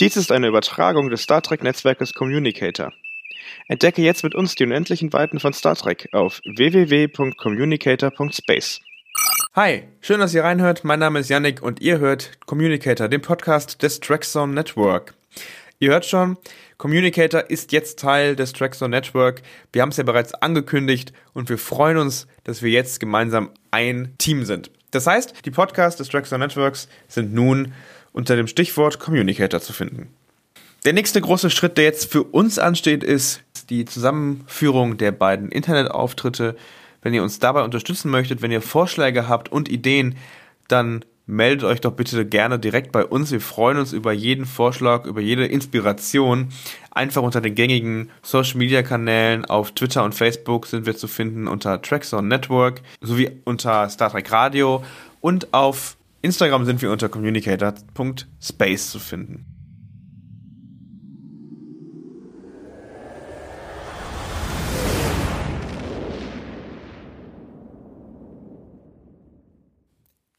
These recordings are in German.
Dies ist eine Übertragung des Star Trek-Netzwerkes Communicator. Entdecke jetzt mit uns die unendlichen Weiten von Star Trek auf www.communicator.space. Hi, schön, dass ihr reinhört. Mein Name ist Yannick und ihr hört Communicator, den Podcast des Trackzone Network. Ihr hört schon, Communicator ist jetzt Teil des Trackzone Network. Wir haben es ja bereits angekündigt und wir freuen uns, dass wir jetzt gemeinsam ein Team sind. Das heißt, die Podcasts des Trackzone Networks sind nun unter dem Stichwort Communicator zu finden. Der nächste große Schritt, der jetzt für uns ansteht, ist die Zusammenführung der beiden Internetauftritte. Wenn ihr uns dabei unterstützen möchtet, wenn ihr Vorschläge habt und Ideen, dann meldet euch doch bitte gerne direkt bei uns. Wir freuen uns über jeden Vorschlag, über jede Inspiration. Einfach unter den gängigen Social Media Kanälen auf Twitter und Facebook sind wir zu finden unter Trackzone Network sowie unter Star Trek Radio und auf Instagram sind wir unter communicator.space zu finden.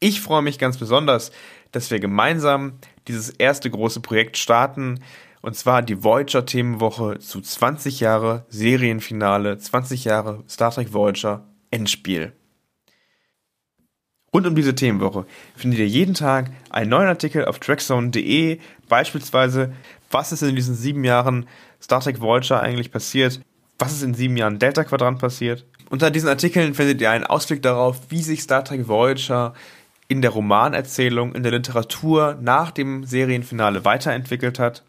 Ich freue mich ganz besonders, dass wir gemeinsam dieses erste große Projekt starten, und zwar die Voyager Themenwoche zu 20 Jahre Serienfinale, 20 Jahre Star Trek Voyager Endspiel. Rund um diese Themenwoche findet ihr jeden Tag einen neuen Artikel auf trackzone.de, beispielsweise, was ist in diesen sieben Jahren Star Trek Voyager eigentlich passiert, was ist in sieben Jahren Delta Quadrant passiert. Unter diesen Artikeln findet ihr einen Ausblick darauf, wie sich Star Trek Voyager in der Romanerzählung, in der Literatur nach dem Serienfinale weiterentwickelt hat.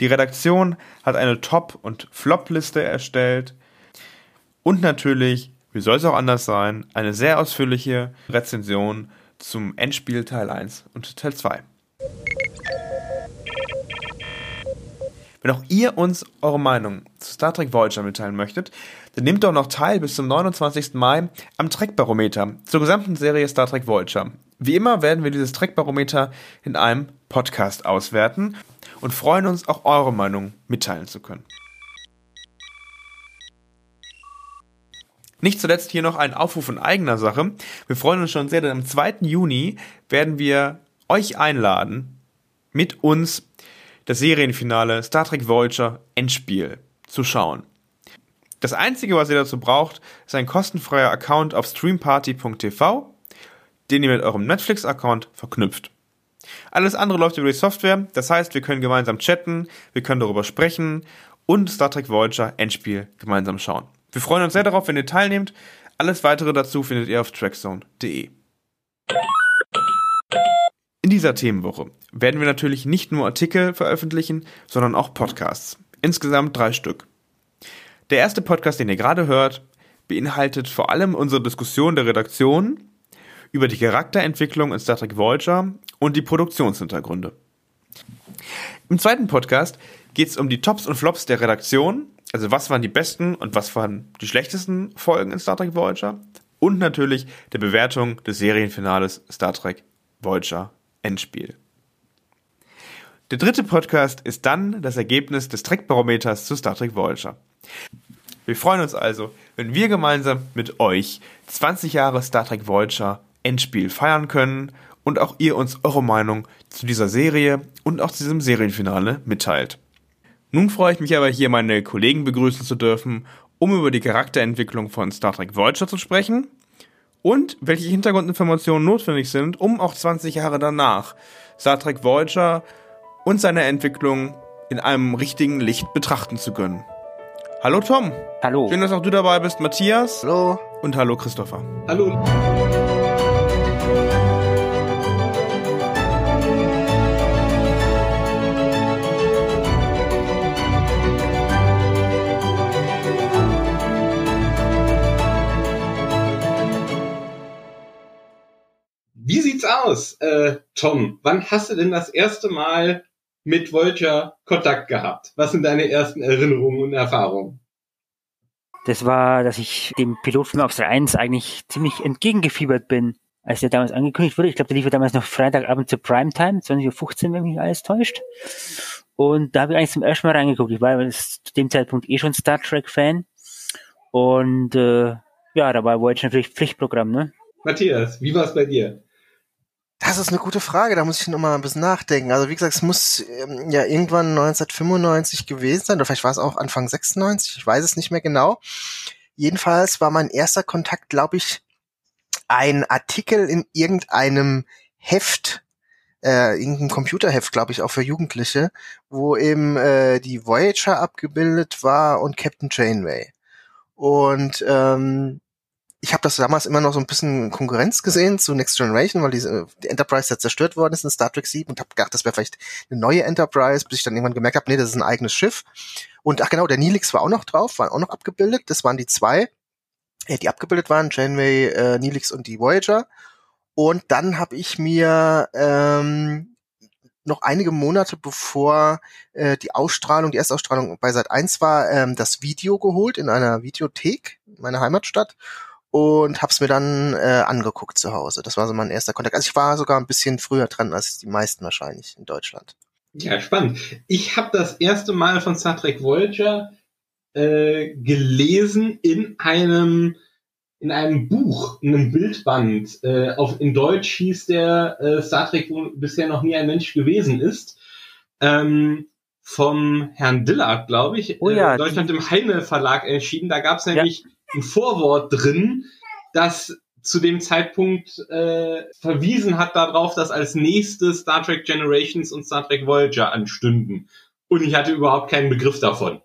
Die Redaktion hat eine Top- und Flop-Liste erstellt. Und natürlich wie soll es auch anders sein, eine sehr ausführliche Rezension zum Endspiel Teil 1 und Teil 2. Wenn auch ihr uns eure Meinung zu Star Trek Voyager mitteilen möchtet, dann nehmt doch noch teil bis zum 29. Mai am Trek-Barometer zur gesamten Serie Star Trek Voyager. Wie immer werden wir dieses Trek-Barometer in einem Podcast auswerten und freuen uns, auch eure Meinung mitteilen zu können. Nicht zuletzt hier noch ein Aufruf in eigener Sache. Wir freuen uns schon sehr, denn am 2. Juni werden wir euch einladen, mit uns das Serienfinale Star Trek Voyager Endspiel zu schauen. Das einzige, was ihr dazu braucht, ist ein kostenfreier Account auf streamparty.tv, den ihr mit eurem Netflix-Account verknüpft. Alles andere läuft über die Software, das heißt, wir können gemeinsam chatten, wir können darüber sprechen und Star Trek Voyager Endspiel gemeinsam schauen. Wir freuen uns sehr darauf, wenn ihr teilnehmt. Alles weitere dazu findet ihr auf trackzone.de. In dieser Themenwoche werden wir natürlich nicht nur Artikel veröffentlichen, sondern auch Podcasts. Insgesamt drei Stück. Der erste Podcast, den ihr gerade hört, beinhaltet vor allem unsere Diskussion der Redaktion über die Charakterentwicklung in Star Trek Voyager und die Produktionshintergründe. Im zweiten Podcast geht es um die Tops und Flops der Redaktion also was waren die besten und was waren die schlechtesten Folgen in Star Trek Voyager? Und natürlich der Bewertung des Serienfinales Star Trek Voyager Endspiel. Der dritte Podcast ist dann das Ergebnis des Trek-Barometers zu Star Trek Voyager. Wir freuen uns also, wenn wir gemeinsam mit euch 20 Jahre Star Trek Voyager Endspiel feiern können und auch ihr uns eure Meinung zu dieser Serie und auch zu diesem Serienfinale mitteilt. Nun freue ich mich aber hier meine Kollegen begrüßen zu dürfen, um über die Charakterentwicklung von Star Trek Voyager zu sprechen und welche Hintergrundinformationen notwendig sind, um auch 20 Jahre danach Star Trek Voyager und seine Entwicklung in einem richtigen Licht betrachten zu können. Hallo Tom. Hallo. Schön, dass auch du dabei bist, Matthias. Hallo. Und hallo Christopher. Hallo. Aus, äh, Tom? Wann hast du denn das erste Mal mit Voyager Kontakt gehabt? Was sind deine ersten Erinnerungen und Erfahrungen? Das war, dass ich dem Pilotfilm auf 1 eigentlich ziemlich entgegengefiebert bin, als der damals angekündigt wurde. Ich glaube, der lief damals noch Freitagabend zur Primetime, 20.15 Uhr, wenn mich alles täuscht. Und da habe ich eigentlich zum ersten Mal reingeguckt. Ich war zu dem Zeitpunkt eh schon Star Trek-Fan. Und äh, ja, da war Voyager natürlich Pflichtprogramm, ne? Matthias, wie war es bei dir? Das ist eine gute Frage, da muss ich noch mal ein bisschen nachdenken. Also wie gesagt, es muss ähm, ja irgendwann 1995 gewesen sein, oder vielleicht war es auch Anfang 96, ich weiß es nicht mehr genau. Jedenfalls war mein erster Kontakt, glaube ich, ein Artikel in irgendeinem Heft, äh, irgendein Computerheft, glaube ich, auch für Jugendliche, wo eben äh, die Voyager abgebildet war und Captain Janeway. Und ähm, ich habe das damals immer noch so ein bisschen Konkurrenz gesehen zu Next Generation, weil diese, die Enterprise ja zerstört worden ist in Star Trek 7 und habe gedacht, das wäre vielleicht eine neue Enterprise, bis ich dann irgendwann gemerkt habe, nee, das ist ein eigenes Schiff. Und ach genau, der Neelix war auch noch drauf, war auch noch abgebildet. Das waren die zwei, äh, die abgebildet waren, Janeway, äh, Neelix und die Voyager. Und dann habe ich mir ähm, noch einige Monate bevor äh, die Ausstrahlung, die Erstausstrahlung bei Sat 1 war, ähm, das Video geholt in einer Videothek in meiner Heimatstadt und hab's mir dann äh, angeguckt zu Hause. Das war so mein erster Kontakt. Also ich war sogar ein bisschen früher dran als die meisten wahrscheinlich in Deutschland. Ja, spannend. Ich habe das erste Mal von Star Trek Voyager äh, gelesen in einem in einem Buch, in einem Bildband. Äh, auf, in Deutsch hieß der äh, Star Trek, wo bisher noch nie ein Mensch gewesen ist. Ähm, vom Herrn Dillard, glaube ich, Oh ja, äh, Deutschland im Heine Verlag erschienen. Da gab es nämlich ein Vorwort drin, das zu dem Zeitpunkt äh, verwiesen hat darauf, dass als nächstes Star Trek Generations und Star Trek Voyager anstünden. Und ich hatte überhaupt keinen Begriff davon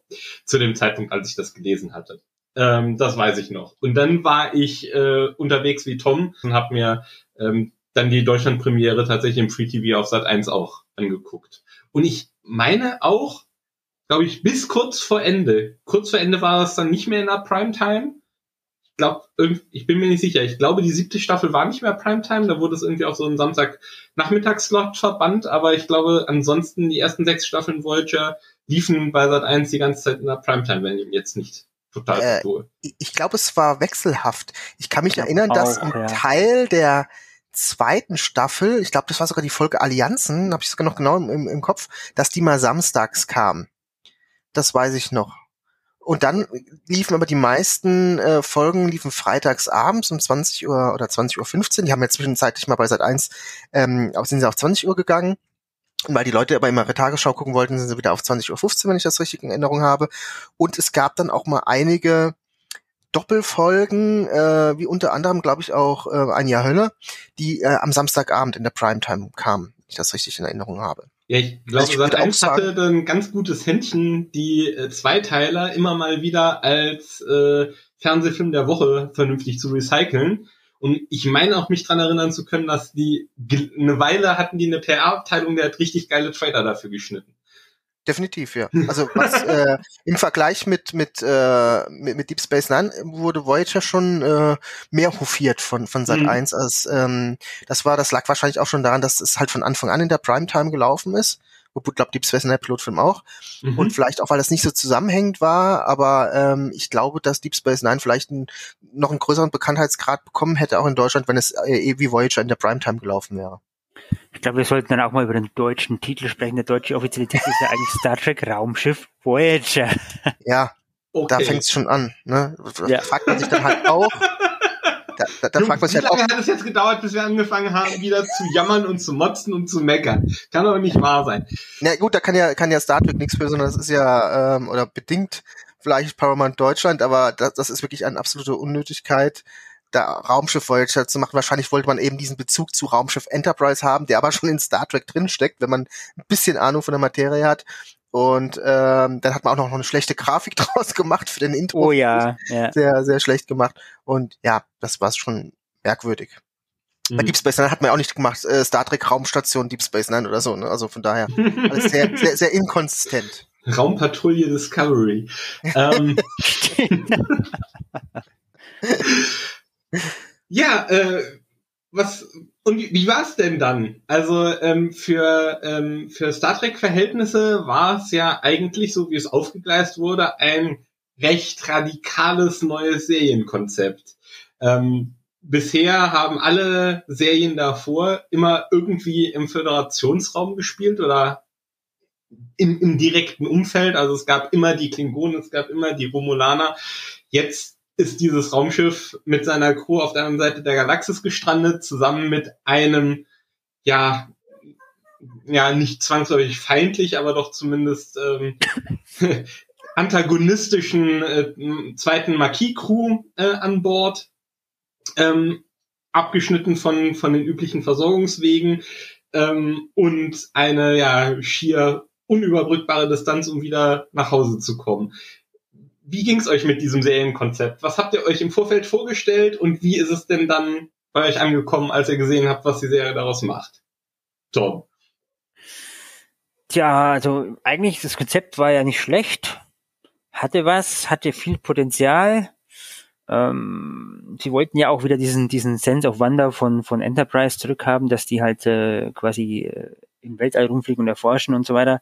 zu dem Zeitpunkt, als ich das gelesen hatte. Ähm, das weiß ich noch. Und dann war ich äh, unterwegs wie Tom und habe mir ähm, dann die Deutschland-Premiere tatsächlich im Free TV auf Sat 1 auch angeguckt. Und ich meine auch, glaube ich, bis kurz vor Ende. Kurz vor Ende war es dann nicht mehr in der Primetime. Ich glaube, ich bin mir nicht sicher. Ich glaube, die siebte Staffel war nicht mehr Primetime. Da wurde es irgendwie auf so einen Samstag-Nachmittagsslot verbannt. Aber ich glaube, ansonsten die ersten sechs Staffeln Voyager liefen bei Sat 1 die ganze Zeit in der Primetime, wenn ich jetzt nicht total Äh, cool. Ich, glaube, es war wechselhaft. Ich kann mich Ich erinnern, dass ein ja. Teil der zweiten Staffel, ich glaube, das war sogar die Folge Allianzen, habe ich sogar noch genau im, im, im Kopf, dass die mal samstags kam. Das weiß ich noch. Und dann liefen aber die meisten äh, Folgen liefen freitags abends um 20 Uhr oder 20 Uhr 15. Die haben ja zwischenzeitlich mal bei Sat 1, ähm, sind sie auf 20 Uhr gegangen. Und weil die Leute aber immer ihre Tagesschau gucken wollten, sind sie wieder auf 20 Uhr 15, wenn ich das richtig in Erinnerung habe. Und es gab dann auch mal einige Doppelfolgen, äh, wie unter anderem, glaube ich, auch äh, ein Jahr Hölle, die äh, am Samstagabend in der Primetime kamen, wenn ich das richtig in Erinnerung habe. Ja, ich glaube, Also ich Sat würde auch 1 hatte ein ganz gutes Händchen, die äh, Zweiteiler immer mal wieder als äh, Fernsehfilm der Woche vernünftig zu recyceln. Und ich meine auch mich dran erinnern zu können, dass die eine Weile hatten die eine PR-Abteilung, der hat richtig geile Trailer dafür geschnitten. Definitiv, ja. Also was äh, im Vergleich mit mit, äh, mit mit Deep Space Nine wurde Voyager schon äh, mehr hofiert von von Sat Mhm. 1 als ähm, das war das lag wahrscheinlich auch schon daran, dass es halt von Anfang an in der Primetime gelaufen ist. Wobei, glaube Deep Space Nine Pilotfilm auch. Mhm. Und vielleicht auch, weil das nicht so zusammenhängend war, aber ähm, ich glaube, dass Deep Space Nine vielleicht ein, noch einen größeren Bekanntheitsgrad bekommen hätte, auch in Deutschland, wenn es äh, eh wie Voyager in der Primetime gelaufen wäre. Ich glaube, wir sollten dann auch mal über den deutschen Titel sprechen. Der deutsche offizielle Titel ist ja eigentlich Star Trek Raumschiff Voyager. Ja, da okay. fängt's schon an. Ne? Da Ja. fragt man sich dann halt auch. Da, da, da fragt man wie sich halt auch, lange hat es jetzt gedauert, bis wir angefangen haben, wieder zu jammern und zu motzen und zu meckern? Kann doch nicht wahr sein. Na gut, da kann ja, kann ja Star Trek nichts für, sondern das ist ja, ähm, oder bedingt vielleicht Paramount Deutschland, aber das, das ist wirklich eine absolute Unnötigkeit, da Raumschiff Voyager zu machen. Wahrscheinlich wollte man eben diesen Bezug zu Raumschiff Enterprise haben, der aber schon in Star Trek drinsteckt, wenn man ein bisschen Ahnung von der Materie hat. Und ähm, dann hat man auch noch eine schlechte Grafik draus gemacht für den Intro. Oh ja, ja. Sehr, sehr schlecht gemacht. Und ja, das war schon merkwürdig. Bei Mhm. Deep Space Nine hat man ja auch nicht gemacht, äh, Star Trek Raumstation Deep Space Nine oder so. Ne? Also von daher alles sehr, sehr, sehr inkonsistent. Raumpatrouille Discovery. ähm, ja, äh, was und wie, wie war es denn dann? Also ähm, für ähm, für Star Trek Verhältnisse war es ja eigentlich so, wie es aufgegleist wurde, ein recht radikales neues Serienkonzept. Ähm, bisher haben alle Serien davor immer irgendwie im Föderationsraum gespielt oder im, im direkten Umfeld. Also es gab immer die Klingonen, es gab immer die Romulaner. Jetzt ist dieses Raumschiff mit seiner Crew auf der anderen Seite der Galaxis gestrandet, zusammen mit einem ja, ja, nicht zwangsläufig feindlich, aber doch zumindest ähm, antagonistischen äh, zweiten Marquis-Crew äh, an Bord, ähm, abgeschnitten von, von den üblichen Versorgungswegen ähm, und eine ja schier unüberbrückbare Distanz, um wieder nach Hause zu kommen. Wie ging's euch mit diesem Serienkonzept? Was habt ihr euch im Vorfeld vorgestellt und wie ist es denn dann bei euch angekommen, als ihr gesehen habt, was die Serie daraus macht? Tom. Tja, also eigentlich das Konzept war ja nicht schlecht, hatte was, hatte viel Potenzial. Ähm, sie wollten ja auch wieder diesen diesen Sense of Wonder von von Enterprise zurückhaben, dass die halt äh, quasi äh, im Weltall rumfliegen und erforschen und so weiter.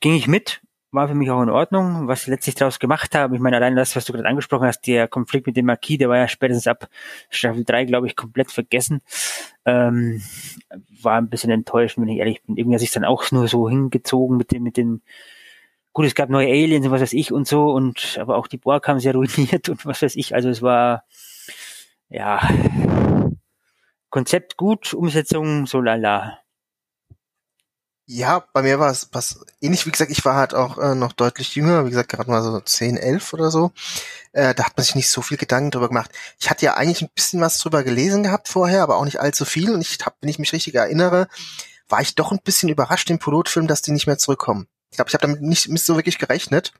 Ging ich mit, war für mich auch in Ordnung, was sie letztlich daraus gemacht haben. Ich meine, allein das, was du gerade angesprochen hast, der Konflikt mit dem Marquis, der war ja spätestens ab Staffel 3, glaube ich, komplett vergessen. Ähm, war ein bisschen enttäuscht, wenn ich ehrlich bin. Irgendwie hat sich dann auch nur so hingezogen mit den, mit den, gut, es gab neue Aliens und was weiß ich und so, und aber auch die Borg haben sehr ruiniert und was weiß ich. Also es war ja Konzept gut, Umsetzung so lala. Ja, bei mir war es was ähnlich. Wie gesagt, ich war halt auch äh, noch deutlich jünger, wie gesagt, gerade mal so 10, 11 oder so. Äh, da hat man sich nicht so viel Gedanken drüber gemacht. Ich hatte ja eigentlich ein bisschen was drüber gelesen gehabt vorher, aber auch nicht allzu viel. Und ich hab, wenn ich mich richtig erinnere, war ich doch ein bisschen überrascht im Pilotfilm, dass die nicht mehr zurückkommen. Ich glaube, ich habe damit nicht, nicht so wirklich gerechnet,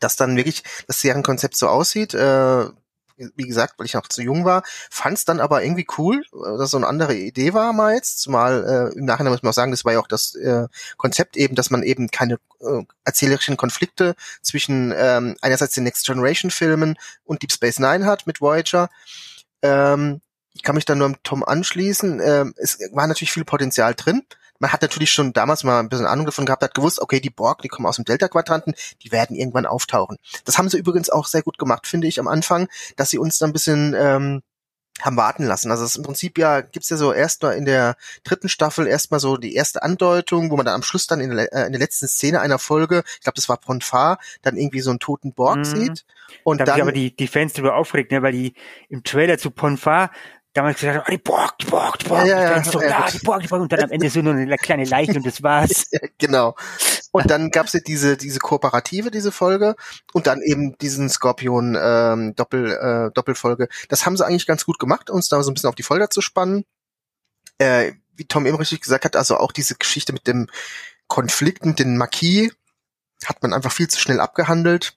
dass dann wirklich das Serienkonzept so aussieht. Äh, wie gesagt, weil ich noch zu jung war, fand es dann aber irgendwie cool, äh, dass so eine andere Idee war mal jetzt, zumal äh, im Nachhinein muss man auch sagen, das war ja auch das äh, Konzept eben, dass man eben keine äh, erzählerischen Konflikte zwischen ähm, einerseits den Next Generation Filmen und Deep Space Nine hat mit Voyager. Ähm, ich kann mich dann nur am Tom anschließen. Ähm, es war natürlich viel Potenzial drin man hat natürlich schon damals mal ein bisschen Ahnung davon gehabt, hat gewusst, okay, die Borg, die kommen aus dem Delta-Quadranten, die werden irgendwann auftauchen. Das haben sie übrigens auch sehr gut gemacht, finde ich, am Anfang, dass sie uns dann ein bisschen ähm, haben warten lassen. Also ist im Prinzip ja gibt's ja so erst mal in der dritten Staffel erstmal so die erste Andeutung, wo man dann am Schluss dann in der, äh, in der letzten Szene einer Folge, ich glaube, das war Ponfar, dann irgendwie so einen toten Borg mhm. sieht. Und da dann aber die die Fans darüber aufgeregt, ne, weil die im Trailer zu Ponfar damals gesagt haben, oh, die Borg, die Borg, die Borg, ja, ja, ja, so, ja, die Borg, die Borg, und dann am Ende so nur eine kleine Leiche und das war's. Genau. Und dann gab's ja diese, diese Kooperative, diese Folge, und dann eben diesen Skorpion ähm, Doppel, äh, Doppelfolge. Das haben sie eigentlich ganz gut gemacht, uns da so ein bisschen auf die Folter zu spannen. Äh, wie Tom eben richtig gesagt hat, also auch diese Geschichte mit dem Konflikt mit den Marquis hat man einfach viel zu schnell abgehandelt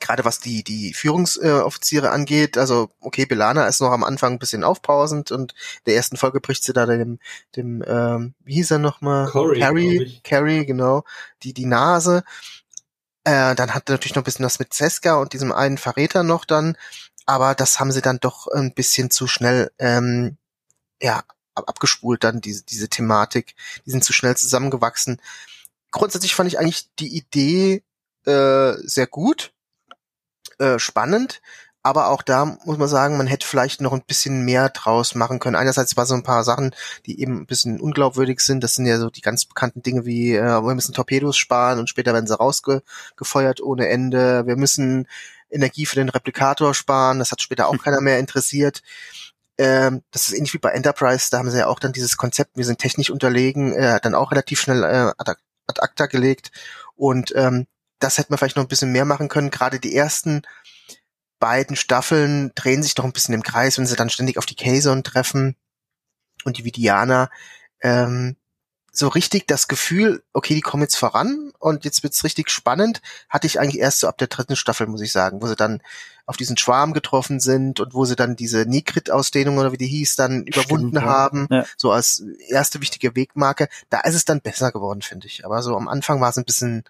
gerade was die die Führungsoffiziere äh, angeht, also okay, Belana ist noch am Anfang ein bisschen aufpausend und der ersten Folge bricht sie da dem dem ähm, wie hieß er nochmal? Corey, Carrie, Carrie, genau, die die Nase. Äh, dann hat er natürlich noch ein bisschen was mit Ceska und diesem einen Verräter noch dann, aber das haben sie dann doch ein bisschen zu schnell ähm, ja abgespult dann diese diese Thematik, die sind zu schnell zusammengewachsen. Grundsätzlich fand ich eigentlich die Idee äh, sehr gut äh, spannend, aber auch da muss man sagen, man hätte vielleicht noch ein bisschen mehr draus machen können. Einerseits war so ein paar Sachen, die eben ein bisschen unglaubwürdig sind. Das sind ja so die ganz bekannten Dinge wie, äh, wir müssen Torpedos sparen und später werden sie rausgefeuert ohne Ende. Wir müssen Energie für den Replikator sparen. Das hat später auch keiner mehr interessiert. Ähm, das ist ähnlich wie bei Enterprise. Da haben sie ja auch dann dieses Konzept, wir sind technisch unterlegen, äh, dann auch relativ schnell äh, ad, ad acta gelegt. Und ähm, das hätte man vielleicht noch ein bisschen mehr machen können. Gerade die ersten beiden Staffeln drehen sich doch ein bisschen im Kreis, wenn sie dann ständig auf die Kazon treffen und die Vidianer. Ähm, so richtig das Gefühl, okay, die kommen jetzt voran und jetzt wird's richtig spannend, hatte ich eigentlich erst so ab der dritten Staffel, muss ich sagen, wo sie dann auf diesen Schwarm getroffen sind und wo sie dann diese Nikrit-Ausdehnung oder wie die hieß, dann Stimmt, überwunden ja. haben, ja. so als erste wichtige Wegmarke. Da ist es dann besser geworden, finde ich. Aber so am Anfang war es ein bisschen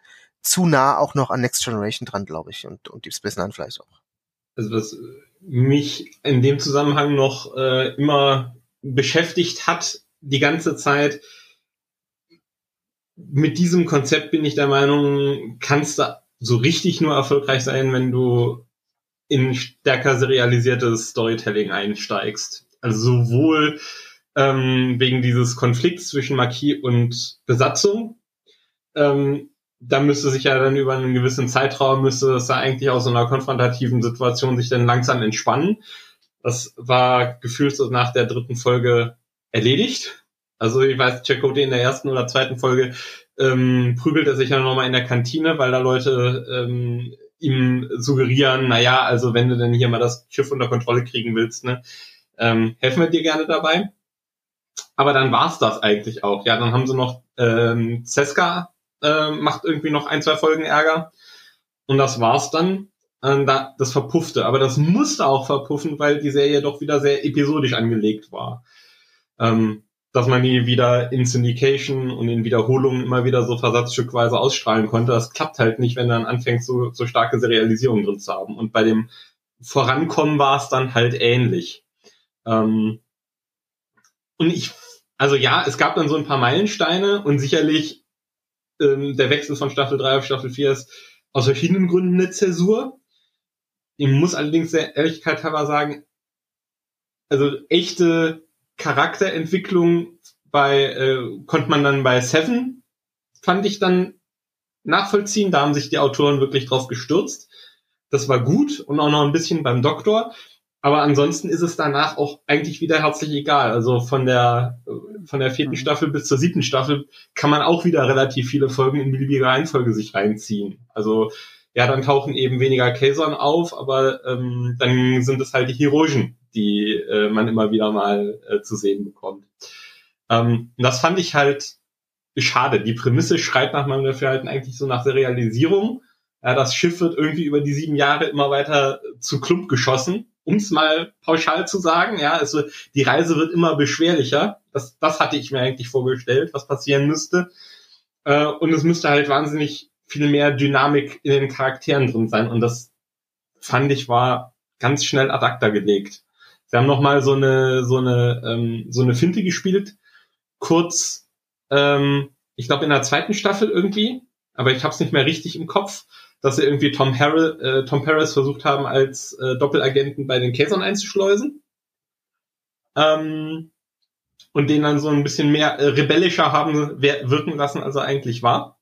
zu nah auch noch an Next Generation dran, glaube ich, und, und Deep Space Nine vielleicht auch. Also was mich in dem Zusammenhang noch äh, immer beschäftigt hat, die ganze Zeit, mit diesem Konzept bin ich der Meinung, kannst du so richtig nur erfolgreich sein, wenn du in stärker serialisiertes Storytelling einsteigst. Also sowohl ähm, wegen dieses Konflikts zwischen Marquis und Besatzung, ähm, da müsste sich ja dann über einen gewissen Zeitraum, müsste es ja eigentlich aus so einer konfrontativen Situation sich dann langsam entspannen. Das war gefühlt so nach der dritten Folge erledigt. Also ich weiß, Chakotay in der ersten oder zweiten Folge ähm, prügelt er sich ja nochmal in der Kantine, weil da Leute ähm, ihm suggerieren, naja, also wenn du denn hier mal das Schiff unter Kontrolle kriegen willst, ne, ähm, helfen wir dir gerne dabei. Aber dann war's das eigentlich auch. Ja, dann haben sie noch ähm, Ceska äh, macht irgendwie noch ein, zwei Folgen Ärger. Und das war's dann. Ähm, da, das verpuffte. Aber das musste auch verpuffen, weil die Serie doch wieder sehr episodisch angelegt war. Ähm, dass man die wieder in Syndication und in Wiederholungen immer wieder so versatzstückweise ausstrahlen konnte. Das klappt halt nicht, wenn dann anfängt, so, so starke Serialisierung drin zu haben. Und bei dem Vorankommen war es dann halt ähnlich. Ähm, und ich, also ja, es gab dann so ein paar Meilensteine und sicherlich ähm, der Wechsel von Staffel 3 auf Staffel 4 ist aus verschiedenen Gründen eine Zäsur. Ich muss allerdings der Ehrlichkeit halber sagen, also echte Charakterentwicklung bei äh, konnte man dann bei Seven fand ich dann nachvollziehen. Da haben sich die Autoren wirklich drauf gestürzt. Das war gut und auch noch ein bisschen beim Doktor. Aber ansonsten ist es danach auch eigentlich wieder herzlich egal. Also von der, von der vierten mhm. Staffel bis zur siebten Staffel kann man auch wieder relativ viele Folgen in beliebiger Reihenfolge sich reinziehen. Also ja, dann tauchen eben weniger Kaisern auf, aber ähm, dann sind es halt die Heroischen, die äh, man immer wieder mal äh, zu sehen bekommt. Ähm, und das fand ich halt schade. Die Prämisse schreit nach meinem Dafürhalten eigentlich so nach Serialisierung. Ja, das Schiff wird irgendwie über die sieben Jahre immer weiter zu Klump geschossen um es mal pauschal zu sagen, ja, also die Reise wird immer beschwerlicher. Das, das hatte ich mir eigentlich vorgestellt, was passieren müsste. Äh, und es müsste halt wahnsinnig viel mehr Dynamik in den Charakteren drin sein. Und das fand ich war ganz schnell ad acta gelegt. Sie haben noch mal so eine so eine ähm, so eine Finte gespielt, kurz, ähm, ich glaube in der zweiten Staffel irgendwie, aber ich habe es nicht mehr richtig im Kopf dass sie irgendwie Tom, Harrell, äh, Tom Paris versucht haben, als äh, Doppelagenten bei den Käsern einzuschleusen. Ähm, und den dann so ein bisschen mehr äh, rebellischer haben wirken lassen, als er eigentlich war.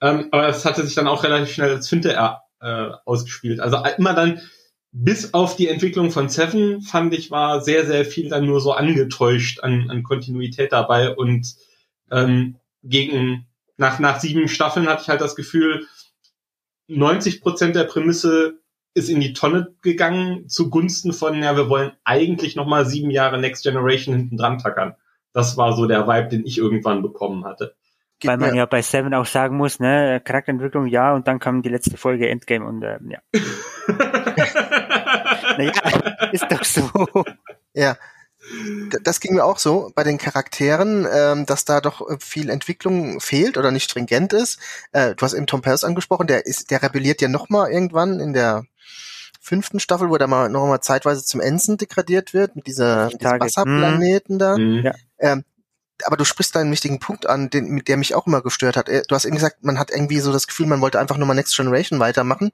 Ähm, aber es hatte sich dann auch relativ schnell als Finte äh, ausgespielt. Also immer dann, bis auf die Entwicklung von Seven, fand ich, war sehr, sehr viel dann nur so angetäuscht an, an Kontinuität dabei und ähm, gegen nach, nach sieben Staffeln hatte ich halt das Gefühl, 90 Prozent der Prämisse ist in die Tonne gegangen zugunsten von, ja, wir wollen eigentlich noch mal sieben Jahre Next Generation hinten dran tackern. Das war so der Vibe, den ich irgendwann bekommen hatte. Weil man ja bei Seven auch sagen muss, ne, Charakterentwicklung ja, und dann kam die letzte Folge Endgame und äh, ja. naja, ist doch so. Ja, das ging mir auch so bei den Charakteren, ähm, dass da doch äh, viel Entwicklung fehlt oder nicht stringent ist. Äh, du hast eben Tom Paris angesprochen, der ist, der rebelliert ja noch mal irgendwann in der fünften Staffel, wo der mal noch mal zeitweise zum Ensign degradiert wird mit dieser mit Wasserplaneten mhm. da. Mhm. Ähm, aber du sprichst da einen wichtigen Punkt an, den, mit der mich auch immer gestört hat. Äh, du hast eben gesagt, man hat irgendwie so das Gefühl, man wollte einfach nur mal Next Generation weitermachen.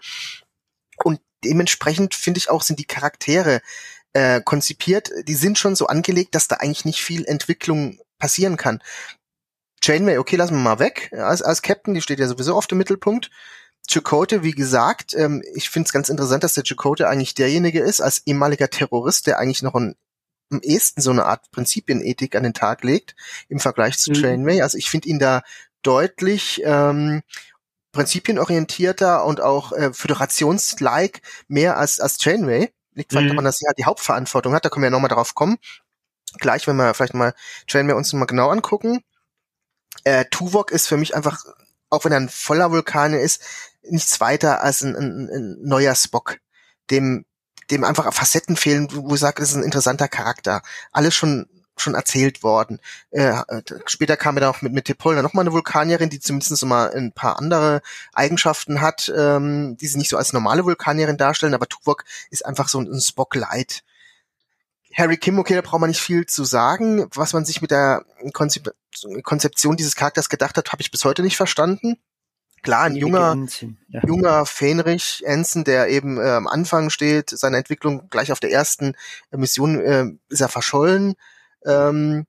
Und dementsprechend finde ich auch, sind die Charaktere äh, konzipiert, die sind schon so angelegt, dass da eigentlich nicht viel Entwicklung passieren kann. Janeway, okay, lassen wir mal weg als, als Captain, die steht ja sowieso auf dem Mittelpunkt. Chakotay, wie gesagt, ähm, ich finde es ganz interessant, dass der Chakotay eigentlich derjenige ist, als ehemaliger Terrorist, der eigentlich noch ein, am ehesten so eine Art Prinzipienethik an den Tag legt im Vergleich zu mhm. Janeway. Also ich finde ihn da deutlich ähm, prinzipienorientierter und auch äh, föderationslike mehr als, als Janeway. Liegt vielleicht mhm. daran, dass sie halt die Hauptverantwortung hat. Da können wir ja nochmal drauf kommen. Gleich, wenn wir vielleicht mal Train wir uns mal genau angucken. Äh, Tuvok ist für mich einfach, auch wenn er ein voller Vulkan ist, nichts weiter als ein, ein, ein neuer Spock, dem dem einfach Facetten fehlen, wo ich sage, das ist ein interessanter Charakter. Alles schon schon erzählt worden. Äh, später kam er dann auch mit, mit Tepolna nochmal eine Vulkanierin, die zumindest mal ein paar andere Eigenschaften hat, ähm, die sie nicht so als normale Vulkanierin darstellen, aber Tuvok ist einfach so ein Spock Light. Harry Kim, okay, da braucht man nicht viel zu sagen. Was man sich mit der Konzep Konzeption dieses Charakters gedacht hat, habe ich bis heute nicht verstanden. Klar, ein junger, ja. junger Fähnrich Ensign, der eben äh, am Anfang steht, seine Entwicklung gleich auf der ersten Mission äh, ist er verschollen. Ähm,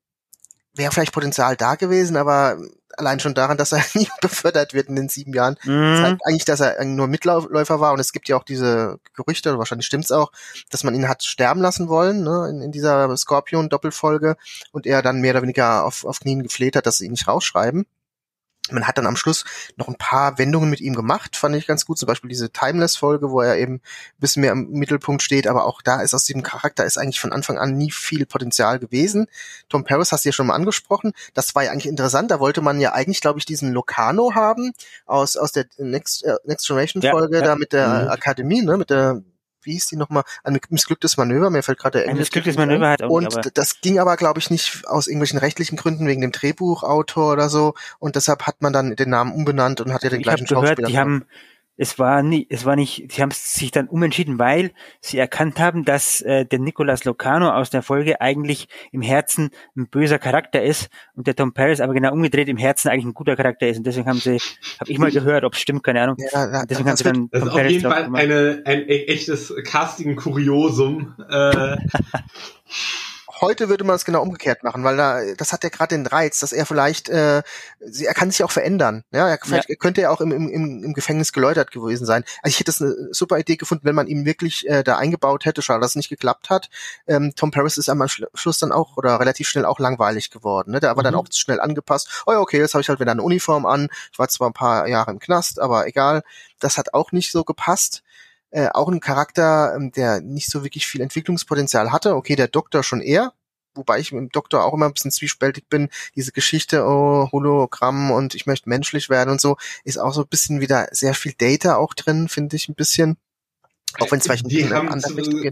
Wäre vielleicht Potenzial da gewesen, aber allein schon daran, dass er nie befördert wird in den sieben Jahren. Mhm. zeigt eigentlich, dass er nur Mitläufer war und es gibt ja auch diese Gerüchte, wahrscheinlich stimmt's auch, dass man ihn hat sterben lassen wollen, ne, in, in dieser Scorpion-Doppelfolge und er dann mehr oder weniger auf, auf Knien gefleht hat, dass sie ihn nicht rausschreiben man hat dann am Schluss noch ein paar Wendungen mit ihm gemacht, fand ich ganz gut. Zum Beispiel diese Timeless-Folge, wo er eben ein bisschen mehr im Mittelpunkt steht. Aber auch da ist aus diesem Charakter ist eigentlich von Anfang an nie viel Potenzial gewesen. Tom Paris hast du ja schon mal angesprochen. Das war ja eigentlich interessant. Da wollte man ja eigentlich, glaube ich, diesen Locano haben aus, aus der Next, äh, Next Generation-Folge ja, ja. da mit der mhm. Akademie, ne, mit der wie hieß die nochmal? Ein missglücktes Manöver, mir fällt gerade der Ein missglücktes Manöver hat auch Und nicht, das ging aber, glaube ich, nicht aus irgendwelchen rechtlichen Gründen, wegen dem Drehbuchautor oder so. Und deshalb hat man dann den Namen umbenannt und hat ja den ich gleichen hab gehört. Die haben, es war nie, es war nicht, sie haben sich dann umentschieden, weil sie erkannt haben, dass äh, der Nicolas Locano aus der Folge eigentlich im Herzen ein böser Charakter ist und der Tom Paris aber genau umgedreht im Herzen eigentlich ein guter Charakter ist und deswegen haben sie, habe ich mal gehört, ob es stimmt, keine Ahnung. Ja, deswegen haben sie dann das Tom ist Paris auf jeden Fall eine, ein echtes Casting-Kuriosum. Äh, heute würde man es genau umgekehrt machen, weil da, das hat ja gerade den Reiz, dass er vielleicht, äh, er kann sich auch verändern. Ja, er, ja. könnte er auch im, im, im Gefängnis geläutert gewesen sein. Also ich hätte es eine super Idee gefunden, wenn man ihn wirklich äh, da eingebaut hätte, schade, dass es nicht geklappt hat. Ähm, Tom Paris ist am Schluss dann auch oder relativ schnell auch langweilig geworden. Ne? Der war mhm. dann auch zu schnell angepasst. Oh ja, okay, jetzt habe ich halt wieder eine Uniform an. Ich war zwar ein paar Jahre im Knast, aber egal. Das hat auch nicht so gepasst. Äh, auch ein Charakter, ähm, der nicht so wirklich viel Entwicklungspotenzial hatte. Okay, der Doktor schon eher, wobei ich mit dem Doktor auch immer ein bisschen zwiespältig bin. Diese Geschichte, oh, Hologramm und ich möchte menschlich werden und so, ist auch so ein bisschen wieder sehr viel Data auch drin, finde ich ein bisschen. Auch wenn es vielleicht die haben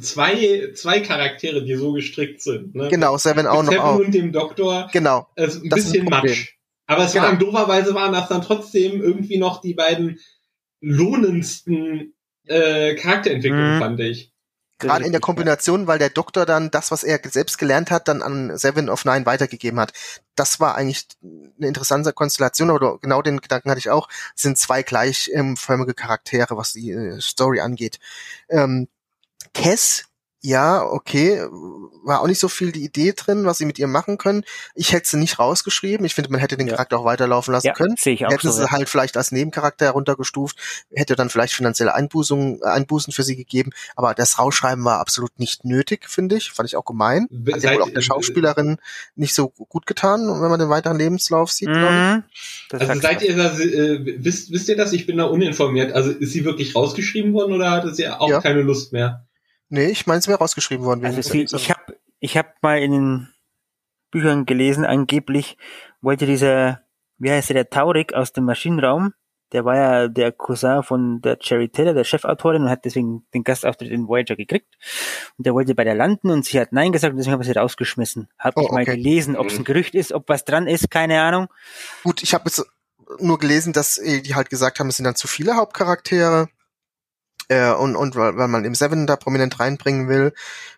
zwei, zwei Charaktere, die so gestrickt sind. Ne? Genau, Seven auch noch. Seven und dem Doktor. Genau. Also ein bisschen Matsch. Aber es genau. waren dooferweise waren das dann trotzdem irgendwie noch die beiden lohnendsten äh, Charakterentwicklung, mhm. fand ich. Gerade in der Kombination, weil der Doktor dann das, was er selbst gelernt hat, dann an Seven of Nine weitergegeben hat. Das war eigentlich eine interessante Konstellation, aber genau den Gedanken hatte ich auch, sind zwei gleichförmige Charaktere, was die äh, Story angeht. Ähm, Cass ja, okay, war auch nicht so viel die Idee drin, was sie mit ihr machen können. Ich hätte sie nicht rausgeschrieben. Ich finde, man hätte den ja. Charakter auch weiterlaufen lassen ja, können. Sehe ich auch Hätten so, sie ja. halt vielleicht als Nebencharakter heruntergestuft, hätte dann vielleicht finanzielle Einbußungen, Einbußen für sie gegeben. Aber das Rausschreiben war absolut nicht nötig, finde ich. Fand ich auch gemein. Hat ja wohl auch der Schauspielerin nicht so gut getan, wenn man den weiteren Lebenslauf sieht, mhm. Also seid ihr da, äh, wisst, wisst ihr das? Ich bin da uninformiert. Also ist sie wirklich rausgeschrieben worden oder hatte sie auch keine Lust mehr? Nee, ich meine, es wäre rausgeschrieben worden. Also viel, ich habe ich hab mal in den Büchern gelesen, angeblich wollte dieser, wie heißt der, der Taurik aus dem Maschinenraum, der war ja der Cousin von der Cherry Taylor, der Chefautorin, und hat deswegen den Gastauftritt in Voyager gekriegt. Und der wollte bei der landen und sie hat Nein gesagt und deswegen habe ich sie rausgeschmissen. Hab oh, ich mal gelesen, ob es ein Gerücht ist, ob was dran ist, keine Ahnung. Gut, ich habe jetzt nur gelesen, dass die halt gesagt haben, es sind dann zu viele Hauptcharaktere. Äh, und, und weil, man im Seven da prominent reinbringen will,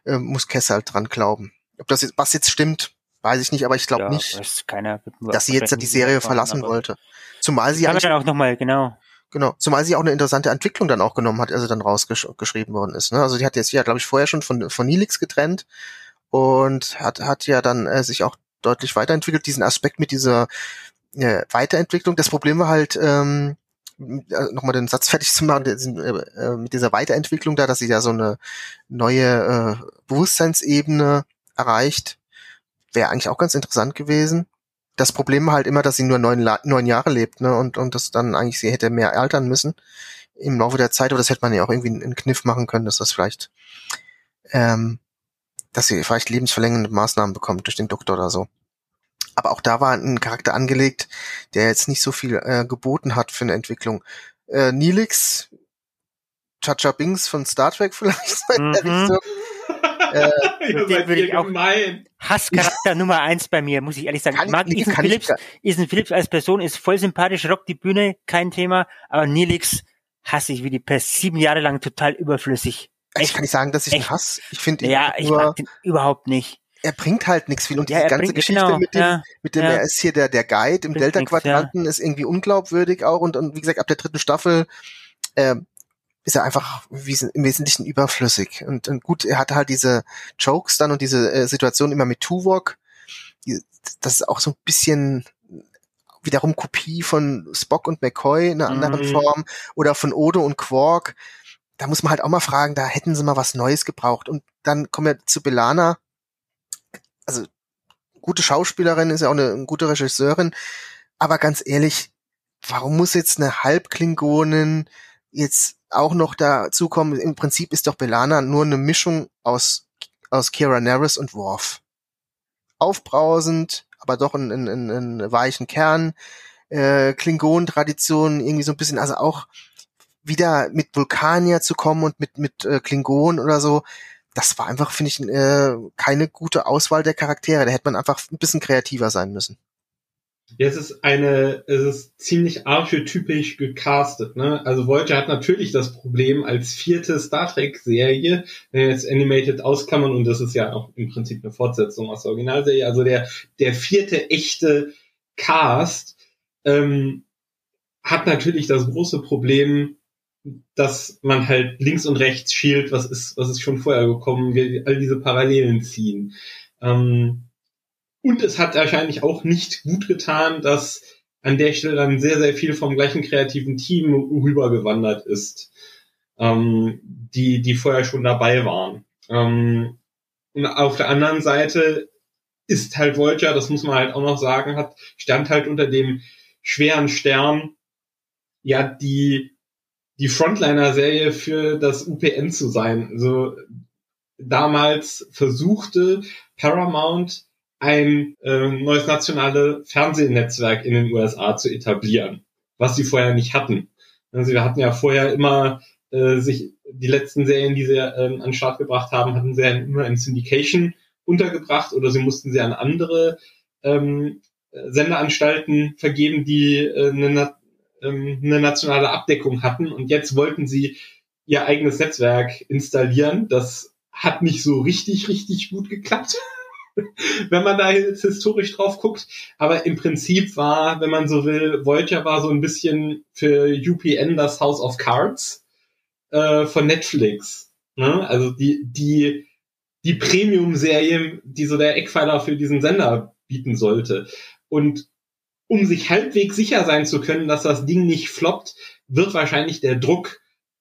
äh, muss Kess halt dran glauben. Ob das jetzt, was jetzt stimmt, weiß ich nicht, aber ich glaube ja, nicht, keiner, dass sie jetzt die Serie verlassen wollte. Zumal sie ja dann auch noch mal genau. Genau, zumal sie auch eine interessante Entwicklung dann auch genommen hat, als sie dann rausgeschrieben worden ist. Ne? Also die hat jetzt ja, glaube ich, vorher schon von von Nilix getrennt und hat hat ja dann äh, sich auch deutlich weiterentwickelt. Diesen Aspekt mit dieser äh, Weiterentwicklung. Das Problem war halt, ähm, äh, nochmal den Satz fertig zu machen, äh, äh, mit dieser Weiterentwicklung da, dass sie ja so eine neue äh, Bewusstseinsebene erreicht, wäre eigentlich auch ganz interessant gewesen. Das Problem war halt immer, dass sie nur neun, neun Jahre lebt, ne, und, und das dann eigentlich sie hätte mehr altern müssen im Laufe der Zeit, aber das hätte man ja auch irgendwie einen Kniff machen können, dass das vielleicht, ähm, dass sie vielleicht lebensverlängernde Maßnahmen bekommt durch den Doktor oder so. Aber auch da war ein Charakter angelegt, der jetzt nicht so viel äh, geboten hat für eine Entwicklung. Äh, Neelix, Chacha Bings von Star Trek vielleicht so in der mhm. Richtung. äh, den würde ich auch gemein. Hasscharakter Nummer eins bei mir, muss ich ehrlich sagen. ich mag ich, Ethan Phillips. Ethan Phillips als Person ist voll sympathisch, rockt die Bühne, kein Thema. Aber Neelix hasse ich wie die Pest. Sieben Jahre lang total überflüssig. Echt? Ich kann nicht sagen, dass ich ihn hasse. Ich finde ihn Ja, ich mag den überhaupt nicht er bringt halt nichts viel und ja, die ganze Geschichte genau, mit dem, ja, mit dem ja. er ist hier der der Guide im Delta Quadranten ist irgendwie unglaubwürdig auch und, und wie gesagt ab der dritten Staffel äh, ist er einfach im Wesentlichen überflüssig und, und gut er hatte halt diese Jokes dann und diese äh, Situation immer mit Tuvok das ist auch so ein bisschen wiederum Kopie von Spock und McCoy in einer anderen Mhm. Form oder von Odo und Quark. Da muss man halt auch mal fragen, da hätten sie mal was Neues gebraucht. Und dann kommen wir zu Belana. Also gute Schauspielerin, ist ja auch eine, eine gute Regisseurin. Aber ganz ehrlich, warum muss jetzt eine Halbklingonin jetzt auch noch dazukommen? Im Prinzip ist doch Belana nur eine Mischung aus, aus Kira Nerys und Worf. Aufbrausend, aber doch in, in, in, in weichen Kern, äh, Klingonen-Tradition, irgendwie so ein bisschen, also auch wieder mit Vulkanier zu kommen und mit, mit äh, Klingonen oder so, das war einfach, finde ich, äh, keine gute Auswahl der Charaktere. Da hätte man einfach ein bisschen kreativer sein müssen. Ja, es ist eine, es ist ziemlich archetypisch gecastet, ne? Also Voyager hat natürlich das Problem als vierte Star Trek Serie, wenn wir jetzt Animated ausklammern und das ist ja auch im Prinzip eine Fortsetzung aus der Originalserie, also der, der vierte echte Cast, ähm, hat natürlich das große Problem, dass man halt links und rechts schielt, was ist, was ist schon vorher gekommen, wir all diese Parallelen ziehen. Ähm, und es hat wahrscheinlich auch nicht gut getan, dass an der Stelle dann sehr, sehr viel vom gleichen kreativen Team rübergewandert ist, ähm, die, die vorher schon dabei waren. Ähm, und auf der anderen Seite ist halt Voyager, das muss man halt auch noch sagen, hat, stand halt unter dem schweren Stern, ja, die, die Frontliner-Serie für das UPN zu sein. Also damals versuchte Paramount ein äh, neues nationale Fernsehnetzwerk in den USA zu etablieren, was sie vorher nicht hatten. Also wir hatten ja vorher immer äh, sich die letzten Serien, die sie äh, an den Start gebracht haben, hatten sie ja immer in Syndication untergebracht oder sie mussten sie an andere ähm, Sendeanstalten vergeben, die äh, eine, ähm, eine nationale Abdeckung hatten. Und jetzt wollten sie ihr eigenes Netzwerk installieren. Das hat nicht so richtig, richtig gut geklappt wenn man da jetzt historisch drauf guckt. Aber im Prinzip war, wenn man so will, Voyager war so ein bisschen für UPN das House of Cards äh, von Netflix. Ne? Also die, die, die Premium-Serie, die so der Eckpfeiler für diesen Sender bieten sollte. Und um sich halbwegs sicher sein zu können, dass das Ding nicht floppt, wird wahrscheinlich der Druck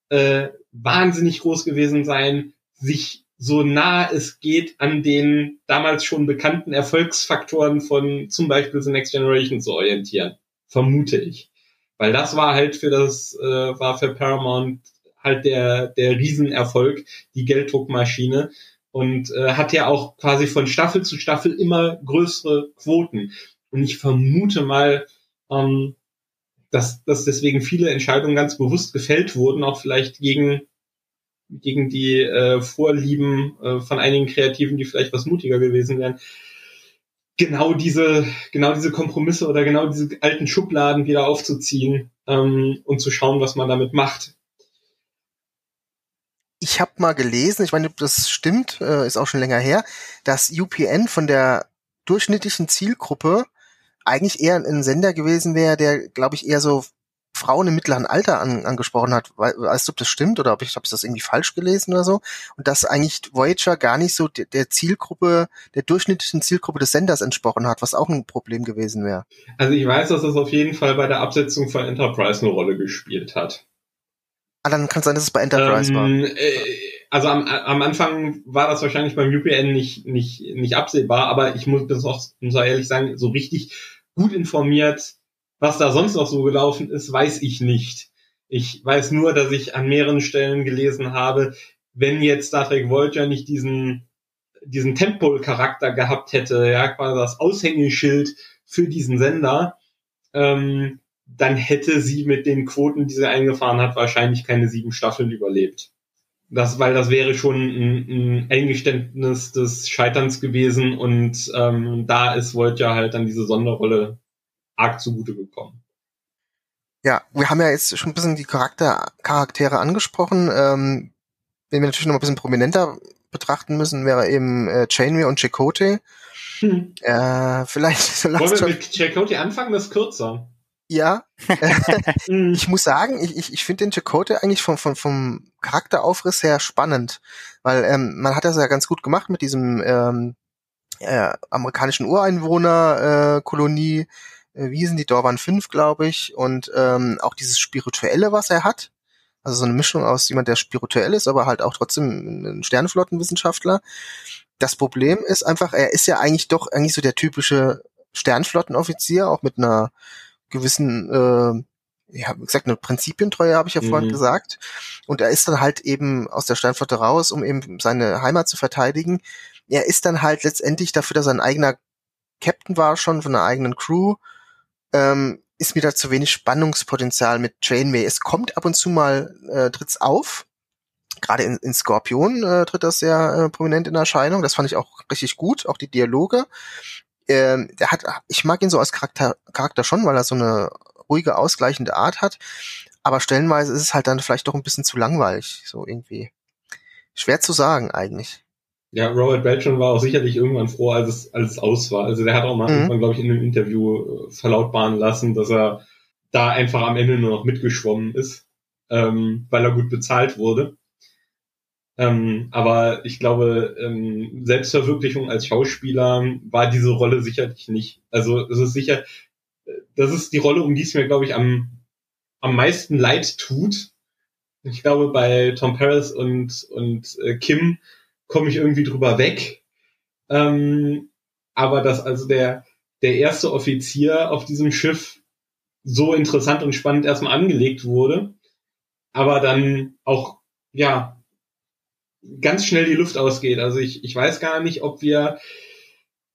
äh, wahnsinnig groß gewesen sein, sich so nah es geht an den damals schon bekannten Erfolgsfaktoren von zum Beispiel The Next Generation zu orientieren. Vermute ich. Weil das war halt für das, äh, war für Paramount halt der, der Riesenerfolg, die Gelddruckmaschine. Und äh, hat ja auch quasi von Staffel zu Staffel immer größere Quoten. Und ich vermute mal, ähm, dass, dass deswegen viele Entscheidungen ganz bewusst gefällt wurden, auch vielleicht gegen gegen die äh, Vorlieben äh, von einigen Kreativen, die vielleicht was mutiger gewesen wären, genau diese, genau diese Kompromisse oder genau diese alten Schubladen wieder aufzuziehen ähm, und zu schauen, was man damit macht. Ich habe mal gelesen, ich meine, das stimmt, äh, ist auch schon länger her, dass UPN von der durchschnittlichen Zielgruppe eigentlich eher ein Sender gewesen wäre, der, glaube ich, eher so Frauen im mittleren Alter an, angesprochen hat. Weißt du, ob das stimmt oder ob ich, ich das irgendwie falsch gelesen oder so? Und dass eigentlich Voyager gar nicht so der, der Zielgruppe, der durchschnittlichen Zielgruppe des Senders entsprochen hat, was auch ein Problem gewesen wäre. Also ich weiß, dass das auf jeden Fall bei der Absetzung von Enterprise eine Rolle gespielt hat. Ah, dann kann es sein, dass es bei Enterprise ähm, war. Äh, also am, am Anfang war das wahrscheinlich beim UPN nicht, nicht, nicht absehbar, aber ich muss das auch, muss auch ehrlich sagen, so richtig gut informiert, was da sonst noch so gelaufen ist, weiß ich nicht. Ich weiß nur, dass ich an mehreren Stellen gelesen habe, wenn jetzt Star Trek Voyager nicht diesen, diesen Temple-Charakter gehabt hätte, ja, quasi das Aushängeschild für diesen Sender, ähm, dann hätte sie mit den Quoten, die sie eingefahren hat, wahrscheinlich keine sieben Staffeln überlebt. Das, weil das wäre schon ein, ein Eingeständnis des Scheiterns gewesen und ähm, da ist Voyager halt dann diese Sonderrolle arg zugute gekommen. Ja, wir haben ja jetzt schon ein bisschen die Charakter, Charaktere angesprochen. Ähm, wenn wir natürlich noch ein bisschen prominenter betrachten müssen, wäre eben äh, Janeway und Chakotay. Hm. Äh, vielleicht so Wollen wir mit Chakotay anfangen? Das ist kürzer. Ja. ich muss sagen, ich, ich, ich finde den Chakotay eigentlich vom, vom, vom Charakteraufriss her spannend, weil ähm, man hat das ja ganz gut gemacht mit diesem ähm, äh, amerikanischen Ureinwohner-Kolonie, äh, wie sind die Dorban 5, glaube ich, und ähm, auch dieses Spirituelle, was er hat. Also so eine Mischung aus jemand, der spirituell ist, aber halt auch trotzdem ein Sternflottenwissenschaftler. Das Problem ist einfach, er ist ja eigentlich doch eigentlich so der typische Sternflottenoffizier, auch mit einer gewissen, äh, ja, wie gesagt, eine Prinzipientreue, habe ich ja vorhin Mhm. gesagt. Und er ist dann halt eben aus der Sternflotte raus, um eben seine Heimat zu verteidigen. Er ist dann halt letztendlich dafür, dass er ein eigener Captain war schon von einer eigenen Crew, ähm, ist mir da zu wenig Spannungspotenzial mit Janeway. Es kommt ab und zu mal, äh, tritt's auf. Gerade in, in Skorpion äh, tritt das sehr äh, prominent in Erscheinung. Das fand ich auch richtig gut, auch die Dialoge. Ähm, der hat, ich mag ihn so als Charakter, Charakter schon, weil er so eine ruhige, ausgleichende Art hat. Aber stellenweise ist es halt dann vielleicht doch ein bisschen zu langweilig, so irgendwie. Schwer zu sagen eigentlich. Ja, Robert Beltran war auch sicherlich irgendwann froh, als es, als es aus war. Also der hat auch mal Mhm. irgendwann, glaube ich, in einem Interview äh, verlautbaren lassen, dass er da einfach am Ende nur noch mitgeschwommen ist, ähm, weil er gut bezahlt wurde. Ähm, aber ich glaube, ähm, Selbstverwirklichung als Schauspieler war diese Rolle sicherlich nicht. Also es ist sicher, das ist die Rolle, um die es mir, glaube ich, am, am meisten leid tut. Ich glaube, bei Tom Paris und, und äh, Kim komme ich irgendwie drüber weg. Ähm, aber dass also der, der erste Offizier auf diesem Schiff so interessant und spannend erstmal angelegt wurde, aber dann auch, ja, ganz schnell die Luft ausgeht. Also ich, ich weiß gar nicht, ob wir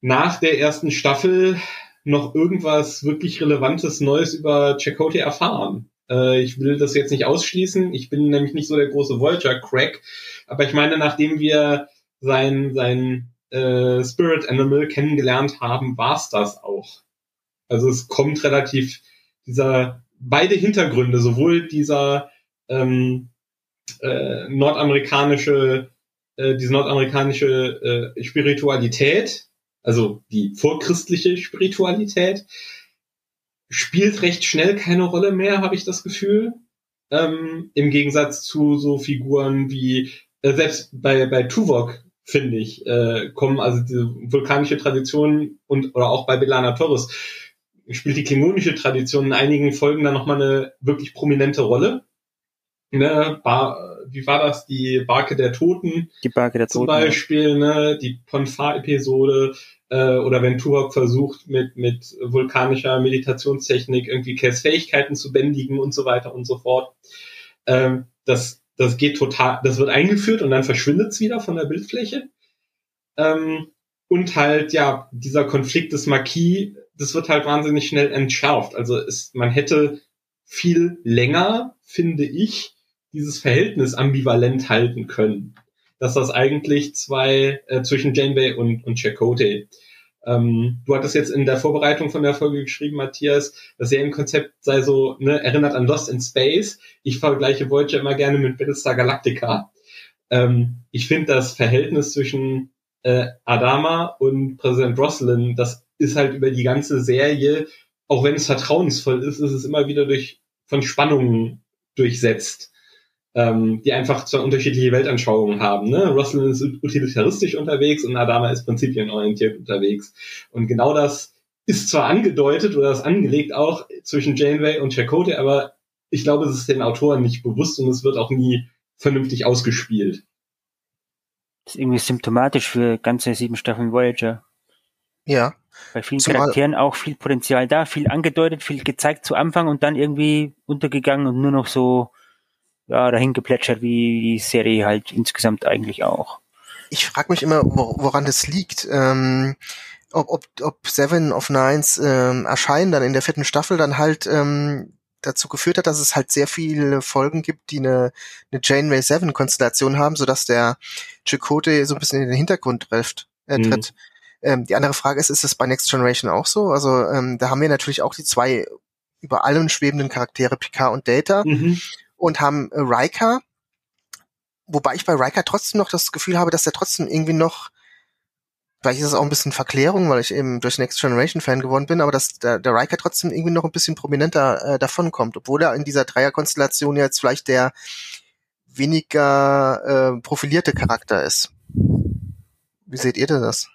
nach der ersten Staffel noch irgendwas wirklich Relevantes Neues über Chakotay erfahren. Äh, ich will das jetzt nicht ausschließen. Ich bin nämlich nicht so der große Voyager-Crack. Aber ich meine, nachdem wir sein, sein äh, Spirit Animal kennengelernt haben, war's das auch. Also es kommt relativ dieser beide Hintergründe, sowohl dieser ähm, äh, nordamerikanische, äh, diese nordamerikanische äh, Spiritualität, also die vorchristliche Spiritualität, spielt recht schnell keine Rolle mehr, habe ich das Gefühl. Ähm, Im Gegensatz zu so Figuren wie, äh, selbst bei, bei Tuvok, finde ich, äh, kommen also diese vulkanische Tradition und oder auch bei Belana Torres spielt die klingonische Tradition in einigen Folgen dann nochmal eine wirklich prominente Rolle. Ne, Bar, wie war das? Die Barke der Toten Die Barke der zum Toten. Beispiel, ne, die Ponfar-Episode, äh, oder wenn Tuvok versucht, mit, mit vulkanischer Meditationstechnik irgendwie Kes Fähigkeiten zu bändigen und so weiter und so fort. Ähm, das, das geht total, das wird eingeführt und dann verschwindet es wieder von der Bildfläche. Ähm, und halt, ja, dieser Konflikt des Marquis, das wird halt wahnsinnig schnell entschärft. Also es, man hätte viel länger, finde ich, dieses Verhältnis ambivalent halten können. Dass das eigentlich zwei äh, zwischen Janeway und, und Chakotay. Ähm, du hattest jetzt in der Vorbereitung von der Folge geschrieben, Matthias, das Serienkonzept sei so, ne, erinnert an Lost in Space. Ich vergleiche Voyager immer gerne mit Battlestar Galactica. Ähm, ich finde das Verhältnis zwischen äh, Adama und Präsident Roslin, das ist halt über die ganze Serie, auch wenn es vertrauensvoll ist, ist es immer wieder durch von Spannungen durchsetzt, ähm, die einfach zwei unterschiedliche Weltanschauungen haben. Ne? Roslin ist utilitaristisch unterwegs und Adama ist prinzipienorientiert unterwegs. Und genau das ist zwar angedeutet oder ist angelegt auch zwischen Janeway und Chakotay, aber ich glaube, es ist den Autoren nicht bewusst und es wird auch nie vernünftig ausgespielt. Das ist irgendwie symptomatisch für ganze sieben Staffeln Voyager. Ja. Bei vielen Zumal- Charakteren auch viel Potenzial da, viel angedeutet, viel gezeigt zu Anfang und dann irgendwie untergegangen und nur noch so, ja, dahin geplätschert, wie die Serie halt insgesamt eigentlich auch. Ich frage mich immer, wo, woran das liegt. Ähm, ob, ob, ob Seven of Nines ähm, Erscheinen dann in der vierten Staffel dann halt ähm, dazu geführt hat, dass es halt sehr viele Folgen gibt, die eine, eine Janeway Seven Konstellation haben, sodass der Chakotay so ein bisschen in den Hintergrund trifft, äh, Mhm. tritt. Ähm, die andere Frage ist, ist das bei Next Generation auch so? Also ähm, da haben wir natürlich auch die zwei über allem schwebenden Charaktere Picard und Data Mhm. Und haben äh, Riker, wobei ich bei Riker trotzdem noch das Gefühl habe, dass er trotzdem irgendwie noch, vielleicht ist es auch ein bisschen Verklärung, weil ich eben durch Next Generation Fan geworden bin, aber dass der, der Riker trotzdem irgendwie noch ein bisschen prominenter äh, davonkommt, obwohl er in dieser Dreierkonstellation jetzt vielleicht der weniger äh, profilierte Charakter ist. Wie seht ihr denn das?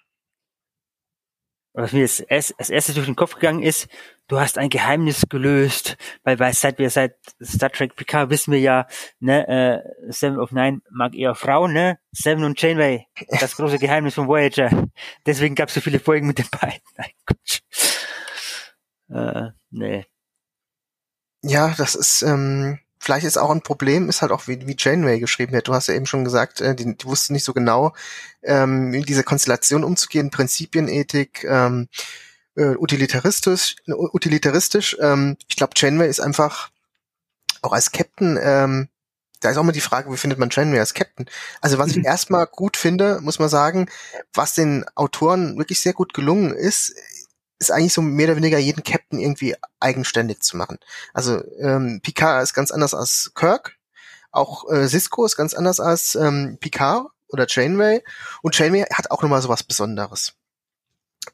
Was mir erst, als erstes durch den Kopf gegangen ist, du hast ein Geheimnis gelöst, weil, weil seit wir seit Star Trek Picard wissen wir ja, ne, äh, Seven of Nine mag eher Frauen, ne? Seven und Janeway, das große Geheimnis von Voyager. Deswegen gab es so viele Folgen mit den beiden. Nein, Quatsch. Äh, nee. Ja, das ist, ähm, vielleicht ist auch ein Problem, ist halt auch wie, wie Janeway geschrieben hat. Du hast ja eben schon gesagt, äh, die, die wusste nicht so genau, ähm, mit dieser Konstellation umzugehen, Prinzipienethik, ähm, äh, utilitaristisch, utilitaristisch. Ähm, ich glaube, Janeway ist einfach auch als Captain, ähm, da ist auch mal die Frage, wie findet man Janeway als Captain? Also was ich erstmal gut finde, muss man sagen, was den Autoren wirklich sehr gut gelungen ist, ist eigentlich so mehr oder weniger jeden Captain irgendwie eigenständig zu machen. Also ähm, Picard ist ganz anders als Kirk, auch äh, Cisco ist ganz anders als ähm, Picard oder Janeway und Janeway hat auch nochmal so was Besonderes.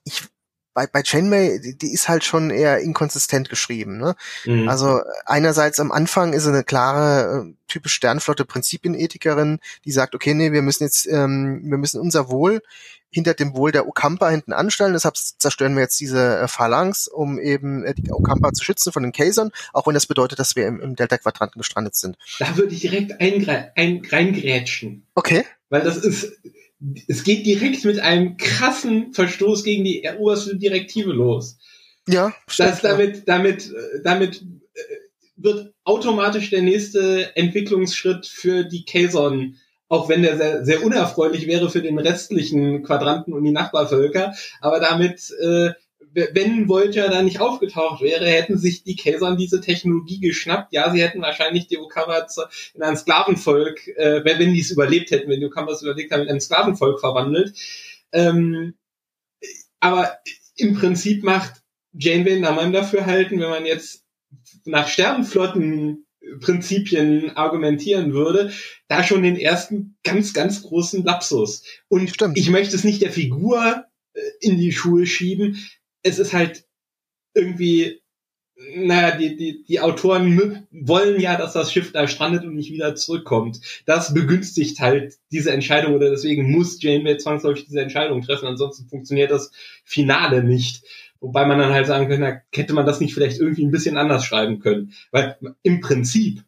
Ich bei, bei Chainway, die, die ist halt schon eher inkonsistent geschrieben. Ne? Mhm. Also einerseits am Anfang ist sie eine klare, äh, typisch Sternflotte Prinzipienethikerin, die sagt, okay, nee, wir müssen jetzt, ähm, wir müssen unser Wohl hinter dem Wohl der Okampa hinten anstellen. Deshalb zerstören wir jetzt diese äh, Phalanx, um eben äh, die Okampa zu schützen von den Kasern, auch wenn das bedeutet, dass wir im, im Delta-Quadranten gestrandet sind. Da würde ich direkt ein, ein, reingrätschen. Okay. Weil das ist, es geht direkt mit einem krassen Verstoß gegen die oberste Direktive los. Ja, stimmt, das damit, damit, damit äh, wird automatisch der nächste Entwicklungsschritt für die Kazon, auch wenn der sehr, sehr unerfreulich wäre für den restlichen Quadranten und die Nachbarvölker, aber damit äh, wenn Voyager da nicht aufgetaucht wäre, hätten sich die Kaisern diese Technologie geschnappt. Ja, sie hätten wahrscheinlich die Okama in ein Sklavenvolk, äh, wenn, die es überlebt hätten, wenn die Okama es überlegt haben, in ein Sklavenvolk verwandelt. Ähm, aber im Prinzip macht Janeway nach meinem Dafürhalten, wenn man jetzt nach Sternenflotten Prinzipien argumentieren würde, da schon den ersten ganz, ganz großen Lapsus. Und Stimmt. ich möchte es nicht der Figur äh, in die Schuhe schieben, es ist halt irgendwie, naja, die, die, die Autoren wollen ja, dass das Schiff da strandet und nicht wieder zurückkommt. Das begünstigt halt diese Entscheidung oder deswegen muss Janeway zwangsläufig diese Entscheidung treffen, ansonsten funktioniert das Finale nicht. Wobei man dann halt sagen könnte, hätte man das nicht vielleicht irgendwie ein bisschen anders schreiben können. Weil im Prinzip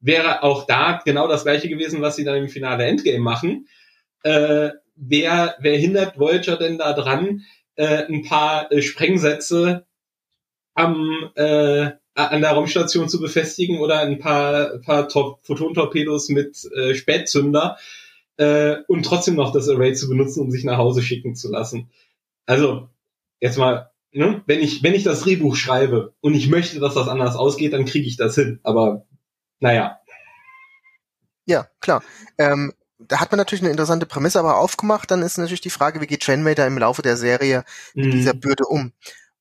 wäre auch da genau das gleiche gewesen, was sie dann im Finale Endgame machen. Äh, wer, wer hindert Voyager denn da dran, äh, ein paar äh, Sprengsätze am äh, an der Raumstation zu befestigen oder ein paar, paar Photontorpedos mit äh, Spätzünder äh, und trotzdem noch das Array zu benutzen, um sich nach Hause schicken zu lassen. Also jetzt mal, ne, wenn ich wenn ich das Drehbuch schreibe und ich möchte, dass das anders ausgeht, dann kriege ich das hin. Aber naja. Ja, klar. Ähm, da hat man natürlich eine interessante Prämisse aber aufgemacht. Dann ist natürlich die Frage, wie geht Janeway da im Laufe der Serie mit mhm. dieser Bürde um?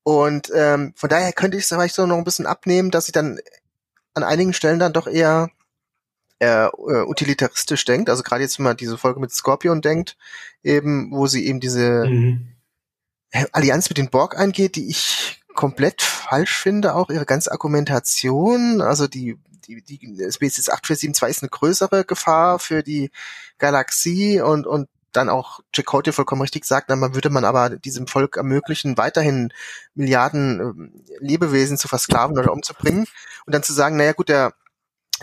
Und ähm, von daher könnte ich es vielleicht so noch ein bisschen abnehmen, dass sie dann an einigen Stellen dann doch eher äh, utilitaristisch denkt. Also gerade jetzt, wenn man diese Folge mit Scorpion denkt, eben, wo sie eben diese mhm. Allianz mit den Borg eingeht, die ich komplett falsch finde, auch ihre ganze Argumentation, also die die, die Spezies 8472 ist eine größere Gefahr für die Galaxie und, und dann auch Jack Holte vollkommen richtig sagt, na, man würde man aber diesem Volk ermöglichen, weiterhin Milliarden äh, Lebewesen zu versklaven oder umzubringen und dann zu sagen, naja gut, der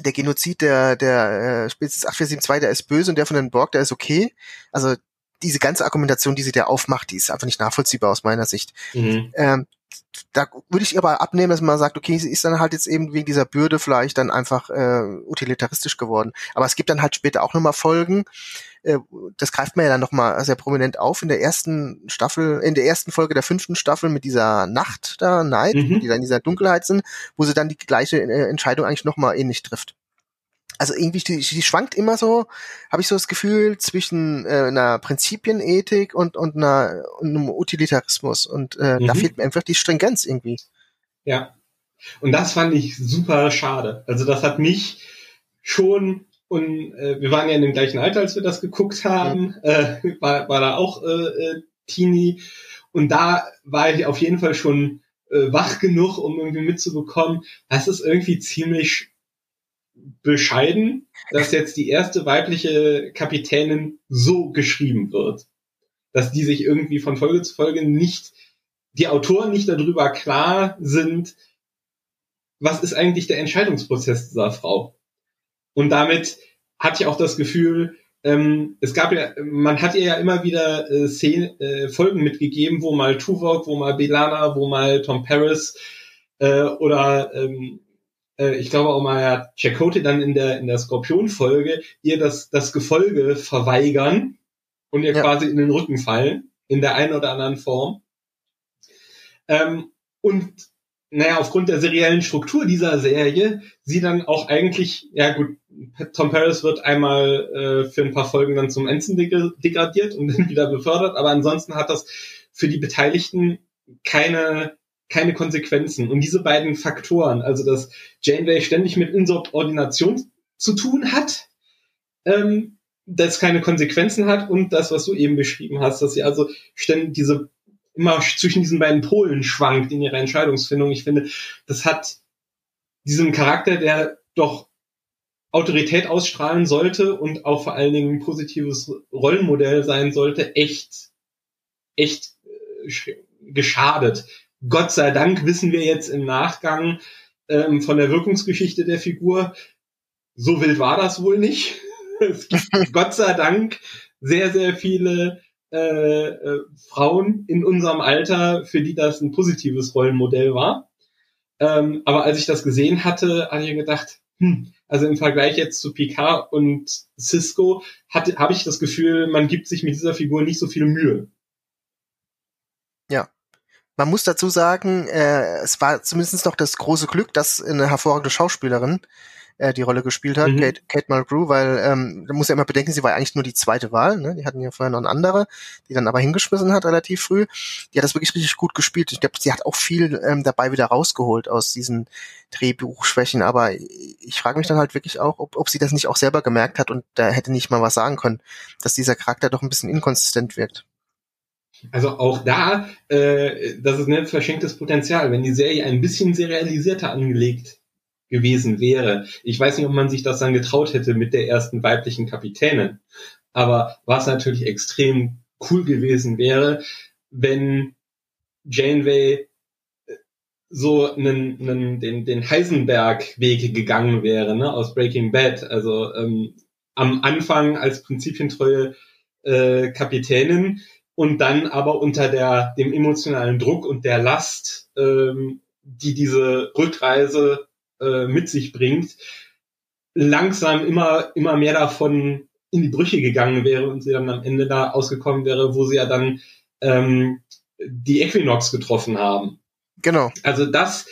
der Genozid der der äh, Spezies 8472, der ist böse und der von den Borg, der ist okay. Also diese ganze Argumentation, die sie da aufmacht, die ist einfach nicht nachvollziehbar aus meiner Sicht. Mhm. Ähm, da würde ich aber abnehmen, dass man sagt, okay, sie ist dann halt jetzt eben wegen dieser Bürde vielleicht dann einfach äh, utilitaristisch geworden. Aber es gibt dann halt später auch nochmal Folgen, äh, das greift man ja dann nochmal sehr prominent auf in der ersten Staffel, in der ersten Folge der fünften Staffel mit dieser Nacht da, Night, mhm. die da in dieser Dunkelheit sind, wo sie dann die gleiche äh, Entscheidung eigentlich nochmal ähnlich trifft also irgendwie, die, die schwankt immer so, habe ich so das Gefühl, zwischen äh, einer Prinzipienethik und, und, einer, und einem Utilitarismus. Und äh, mhm. da fehlt mir einfach die Stringenz irgendwie. Ja. Und das fand ich super schade. Also das hat mich schon, und äh, wir waren ja in dem gleichen Alter, als wir das geguckt haben, mhm. äh, war, war da auch äh, äh, Teenie. Und da war ich auf jeden Fall schon äh, wach genug, um irgendwie mitzubekommen, das ist irgendwie ziemlich bescheiden, dass jetzt die erste weibliche Kapitänin so geschrieben wird. Dass die sich irgendwie von Folge zu Folge nicht die Autoren nicht darüber klar sind, was ist eigentlich der Entscheidungsprozess dieser Frau. Und damit hatte ich auch das Gefühl, ähm, es gab ja, man hat ihr ja immer wieder äh, Szenen, äh, Folgen mitgegeben, wo mal Tuvok, wo mal Belana, wo mal Tom Paris äh, oder ähm, äh, ich glaube auch mal ja, Chakotay dann in der in der Skorpion-Folge ihr das das Gefolge verweigern und ihr ja. quasi in den Rücken fallen in der einen oder anderen Form. Ähm, und naja, aufgrund der seriellen Struktur dieser Serie, sie dann auch eigentlich, ja gut, Tom Paris wird einmal äh, für ein paar Folgen dann zum Ensign degradiert und dann wieder befördert, aber ansonsten hat das für die Beteiligten keine keine Konsequenzen. Und diese beiden Faktoren, also dass Janeway ständig mit Insubordination zu tun hat, ähm, das keine Konsequenzen hat und das, was du eben beschrieben hast, dass sie also ständig diese immer zwischen diesen beiden Polen schwankt in ihrer Entscheidungsfindung. Ich finde, das hat diesen Charakter, der doch Autorität ausstrahlen sollte und auch vor allen Dingen ein positives Rollenmodell sein sollte, echt, echt äh, geschadet. Gott sei Dank wissen wir jetzt im Nachgang ähm, von der Wirkungsgeschichte der Figur, so wild war das wohl nicht. es gibt Gott sei Dank sehr, sehr viele äh, äh, Frauen in unserem Alter, für die das ein positives Rollenmodell war. Ähm, aber als ich das gesehen hatte, habe ich gedacht, hm, also im Vergleich jetzt zu Picard und Cisco habe ich das Gefühl, man gibt sich mit dieser Figur nicht so viel Mühe. Man muss dazu sagen, äh, es war zumindest noch das große Glück, dass eine hervorragende Schauspielerin äh, die Rolle gespielt hat, mhm. Kate, Kate Mulgrew, weil ähm, da muss ja immer bedenken, sie war eigentlich nur die zweite Wahl. Ne? Die hatten ja vorher noch eine andere, die dann aber hingeschmissen hat relativ früh. Die hat das wirklich richtig gut gespielt. Ich glaube, sie hat auch viel ähm, dabei wieder rausgeholt aus diesen Drehbuchschwächen. Aber ich frage mich dann halt wirklich auch, ob, ob sie das nicht auch selber gemerkt hat und da hätte nicht mal was sagen können, dass dieser Charakter doch ein bisschen inkonsistent wirkt. Also auch da, äh, das ist ein verschenktes Potenzial. Wenn die Serie ein bisschen serialisierter angelegt gewesen wäre. Ich weiß nicht, ob man sich das dann getraut hätte mit der ersten weiblichen Kapitänin. Aber was natürlich extrem cool gewesen wäre, wenn Janeway äh, so einen, einen, den, den Heisenberg-Weg gegangen wäre, ne, aus Breaking Bad. Also ähm, am Anfang als prinzipientreue äh, Kapitänin und dann aber unter der, dem emotionalen Druck und der Last, ähm, die diese Rückreise äh, mit sich bringt, langsam immer, immer mehr davon in die Brüche gegangen wäre und sie dann am Ende da ausgekommen wäre, wo sie ja dann ähm, die Equinox getroffen haben. Genau. Also das,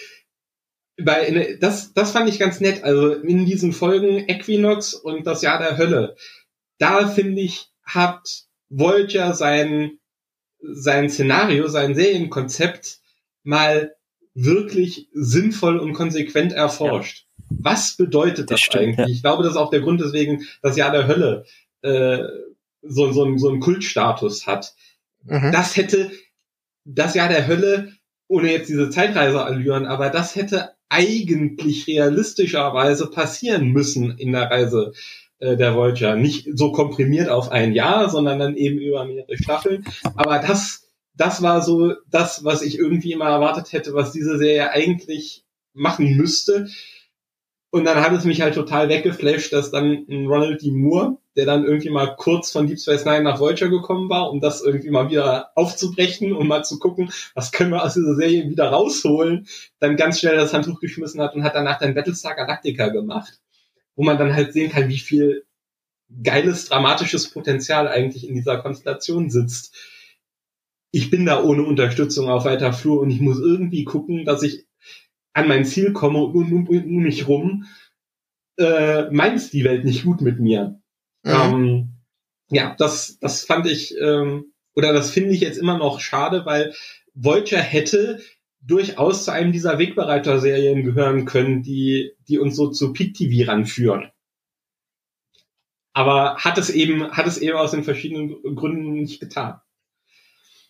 weil das, das fand ich ganz nett. Also in diesen Folgen Equinox und das Jahr der Hölle, da finde ich, hat Voyager sein, sein Szenario, sein Serienkonzept mal wirklich sinnvoll und konsequent erforscht. Ja. Was bedeutet das, das stimmt, eigentlich? Ja. Ich glaube, das ist auch der Grund, weswegen das Jahr der Hölle äh, so, so, so einen Kultstatus hat. Mhm. Das hätte das Jahr der Hölle, ohne jetzt diese Zeitreise allüren, aber das hätte eigentlich realistischerweise passieren müssen in der Reise äh, der Voyager. Nicht so komprimiert auf ein Jahr, sondern dann eben über mehrere Staffeln. Aber das das war so das, was ich irgendwie immer erwartet hätte, was diese Serie eigentlich machen müsste. Und dann hat es mich halt total weggeflasht, dass dann ein Ronald D. Moore, der dann irgendwie mal kurz von Deep Space Nine nach Voyager gekommen war, um das irgendwie mal wieder aufzubrechen und mal zu gucken, was können wir aus dieser Serie wieder rausholen, dann ganz schnell das Handtuch geschmissen hat und hat danach dann Battlestar Galactica gemacht, wo man dann halt sehen kann, wie viel geiles, dramatisches Potenzial eigentlich in dieser Konstellation sitzt ich bin da ohne Unterstützung auf weiter Flur und ich muss irgendwie gucken, dass ich an mein Ziel komme und um, um mich rum äh, meint die Welt nicht gut mit mir. Mhm. Ähm, ja, das, das fand ich, ähm, oder das finde ich jetzt immer noch schade, weil Voyager hätte durchaus zu einem dieser Wegbereiter-Serien gehören können, die, die uns so zu Peak TV ranführen. Aber hat es eben, hat es eben aus den verschiedenen Gründen nicht getan.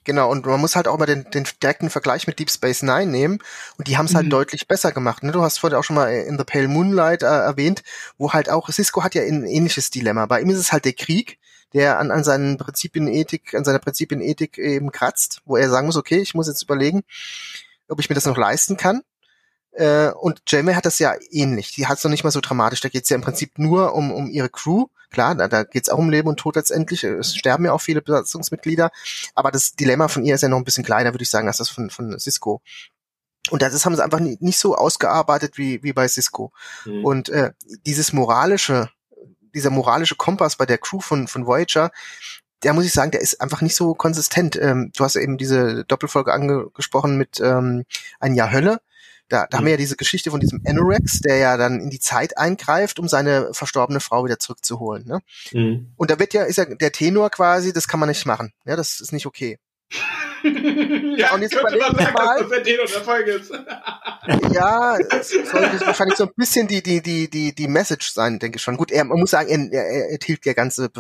Genau, und man muss halt auch mal den, den direkten Vergleich mit Deep Space Nine nehmen und die haben es halt mhm. deutlich besser gemacht. Ne? Du hast vorhin auch schon mal in The Pale Moonlight äh, erwähnt, wo halt auch, Cisco hat ja ein ähnliches Dilemma. Bei ihm ist es halt der Krieg, der an, an seinen Prinzipien Ethik, an seiner Prinzipien Ethik eben kratzt, wo er sagen muss, okay, ich muss jetzt überlegen, ob ich mir das noch leisten kann. Äh, und Jamie hat das ja ähnlich. Die hat es noch nicht mal so dramatisch. Da geht es ja im Prinzip nur um, um ihre Crew. Klar, da, da geht es auch um Leben und Tod letztendlich. Es sterben ja auch viele Besatzungsmitglieder. Aber das Dilemma von ihr ist ja noch ein bisschen kleiner, würde ich sagen, als das von, von Cisco. Und das haben sie einfach nicht so ausgearbeitet wie, wie bei Cisco. Mhm. Und äh, dieses moralische, dieser moralische Kompass bei der Crew von, von Voyager, der muss ich sagen, der ist einfach nicht so konsistent. Ähm, du hast ja eben diese Doppelfolge angesprochen mit ähm, Ein Jahr Hölle. Da, da mhm. haben wir ja diese Geschichte von diesem Anorex, der ja dann in die Zeit eingreift, um seine verstorbene Frau wieder zurückzuholen. Ne? Mhm. Und da wird ja, ist ja der Tenor quasi, das kann man nicht machen. Ja, das ist nicht okay. ja, und jetzt könnte man sagen, mal, dass das der Tenor der Folge ist. ja, es sollte wahrscheinlich so ein bisschen die, die, die, die, die Message sein, denke ich schon. Gut, er, man muss sagen, er, er, er tilgt ja ganze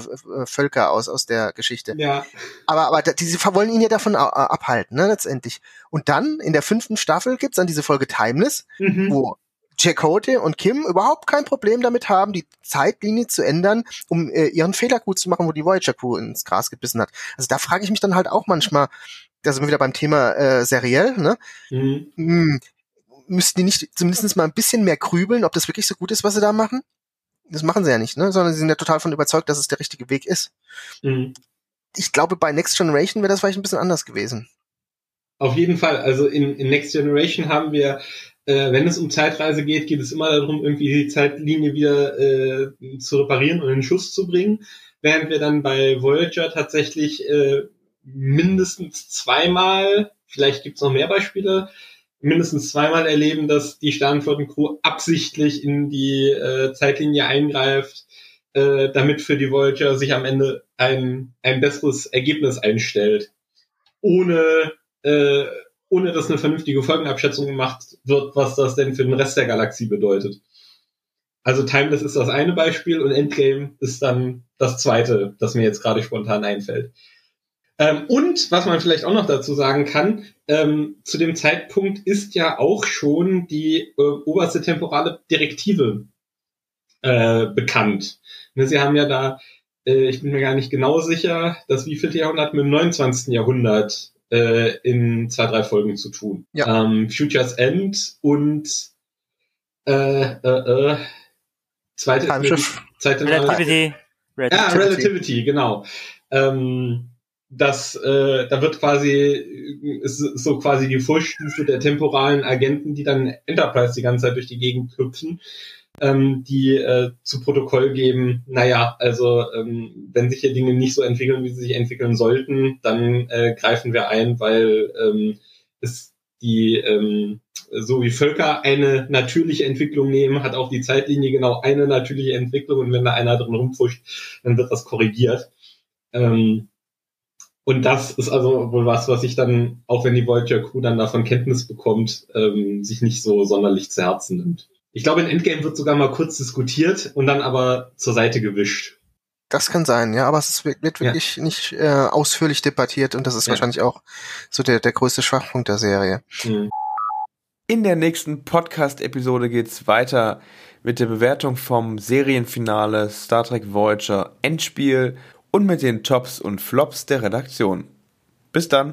Völker aus, aus der Geschichte. Ja. Aber, aber die, sie wollen ihn ja davon abhalten, ne, letztendlich. Und dann, in der fünften Staffel gibt's dann diese Folge Timeless, mhm. wo Chakotay und Kim überhaupt kein Problem damit haben, die Zeitlinie zu ändern, um äh, ihren Fehler gut zu machen, wo die Voyager Crew ins Gras gebissen hat. Also da frage ich mich dann halt auch manchmal, da sind wir wieder beim Thema äh, seriell, ne? Mhm. Hm, müssten die nicht zumindest mal ein bisschen mehr grübeln, ob das wirklich so gut ist, was sie da machen? Das machen sie ja nicht, ne? Sondern sie sind ja total von überzeugt, dass es der richtige Weg ist. Mhm. Ich glaube, bei Next Generation wäre das vielleicht ein bisschen anders gewesen. Auf jeden Fall. Also in, in Next Generation haben wir äh, wenn es um Zeitreise geht, geht es immer darum, irgendwie die Zeitlinie wieder äh, zu reparieren und in Schuss zu bringen. Während wir dann bei Voyager tatsächlich äh, mindestens zweimal, vielleicht gibt es noch mehr Beispiele, mindestens zweimal erleben, dass die Sternflottencrew absichtlich in die äh, Zeitlinie eingreift, äh, damit für die Voyager sich am Ende ein, ein besseres Ergebnis einstellt. Ohne äh, ohne dass eine vernünftige Folgenabschätzung gemacht wird, was das denn für den Rest der Galaxie bedeutet. Also Timeless ist das eine Beispiel und Endgame ist dann das zweite, das mir jetzt gerade spontan einfällt. Ähm, und was man vielleicht auch noch dazu sagen kann, ähm, zu dem Zeitpunkt ist ja auch schon die äh, oberste temporale Direktive äh, bekannt. Ne, Sie haben ja da, äh, ich bin mir gar nicht genau sicher, das wievielte Jahrhundert mit dem 29. Jahrhundert äh, in zwei, drei Folgen zu tun. Ja. Ähm, Futures End und äh, äh, äh, zweite, zweite Relativity. Relativity. Ja, Relativity, genau. Ähm, das, äh, da wird quasi, ist so quasi die Vorstufe der temporalen Agenten, die dann Enterprise die ganze Zeit durch die Gegend hüpfen ähm, die äh, zu Protokoll geben, naja, also ähm, wenn sich hier Dinge nicht so entwickeln, wie sie sich entwickeln sollten, dann äh, greifen wir ein, weil ähm, es die, ähm, so wie Völker eine natürliche Entwicklung nehmen, hat auch die Zeitlinie genau eine natürliche Entwicklung und wenn da einer drin rumpfuscht, dann wird das korrigiert. Ähm, und das ist also wohl was, was sich dann, auch wenn die Voyager Crew dann davon Kenntnis bekommt, ähm, sich nicht so sonderlich zu Herzen nimmt. Ich glaube, in Endgame wird sogar mal kurz diskutiert und dann aber zur Seite gewischt. Das kann sein, ja, aber es wird, wirklich ja. nicht äh, ausführlich debattiert und das ist ja. wahrscheinlich auch so der, der größte Schwachpunkt der Serie. Mhm. In der nächsten Podcast-Episode geht's weiter mit der Bewertung vom Serienfinale Star Trek Voyager Endspiel und mit den Tops und Flops der Redaktion. Bis dann!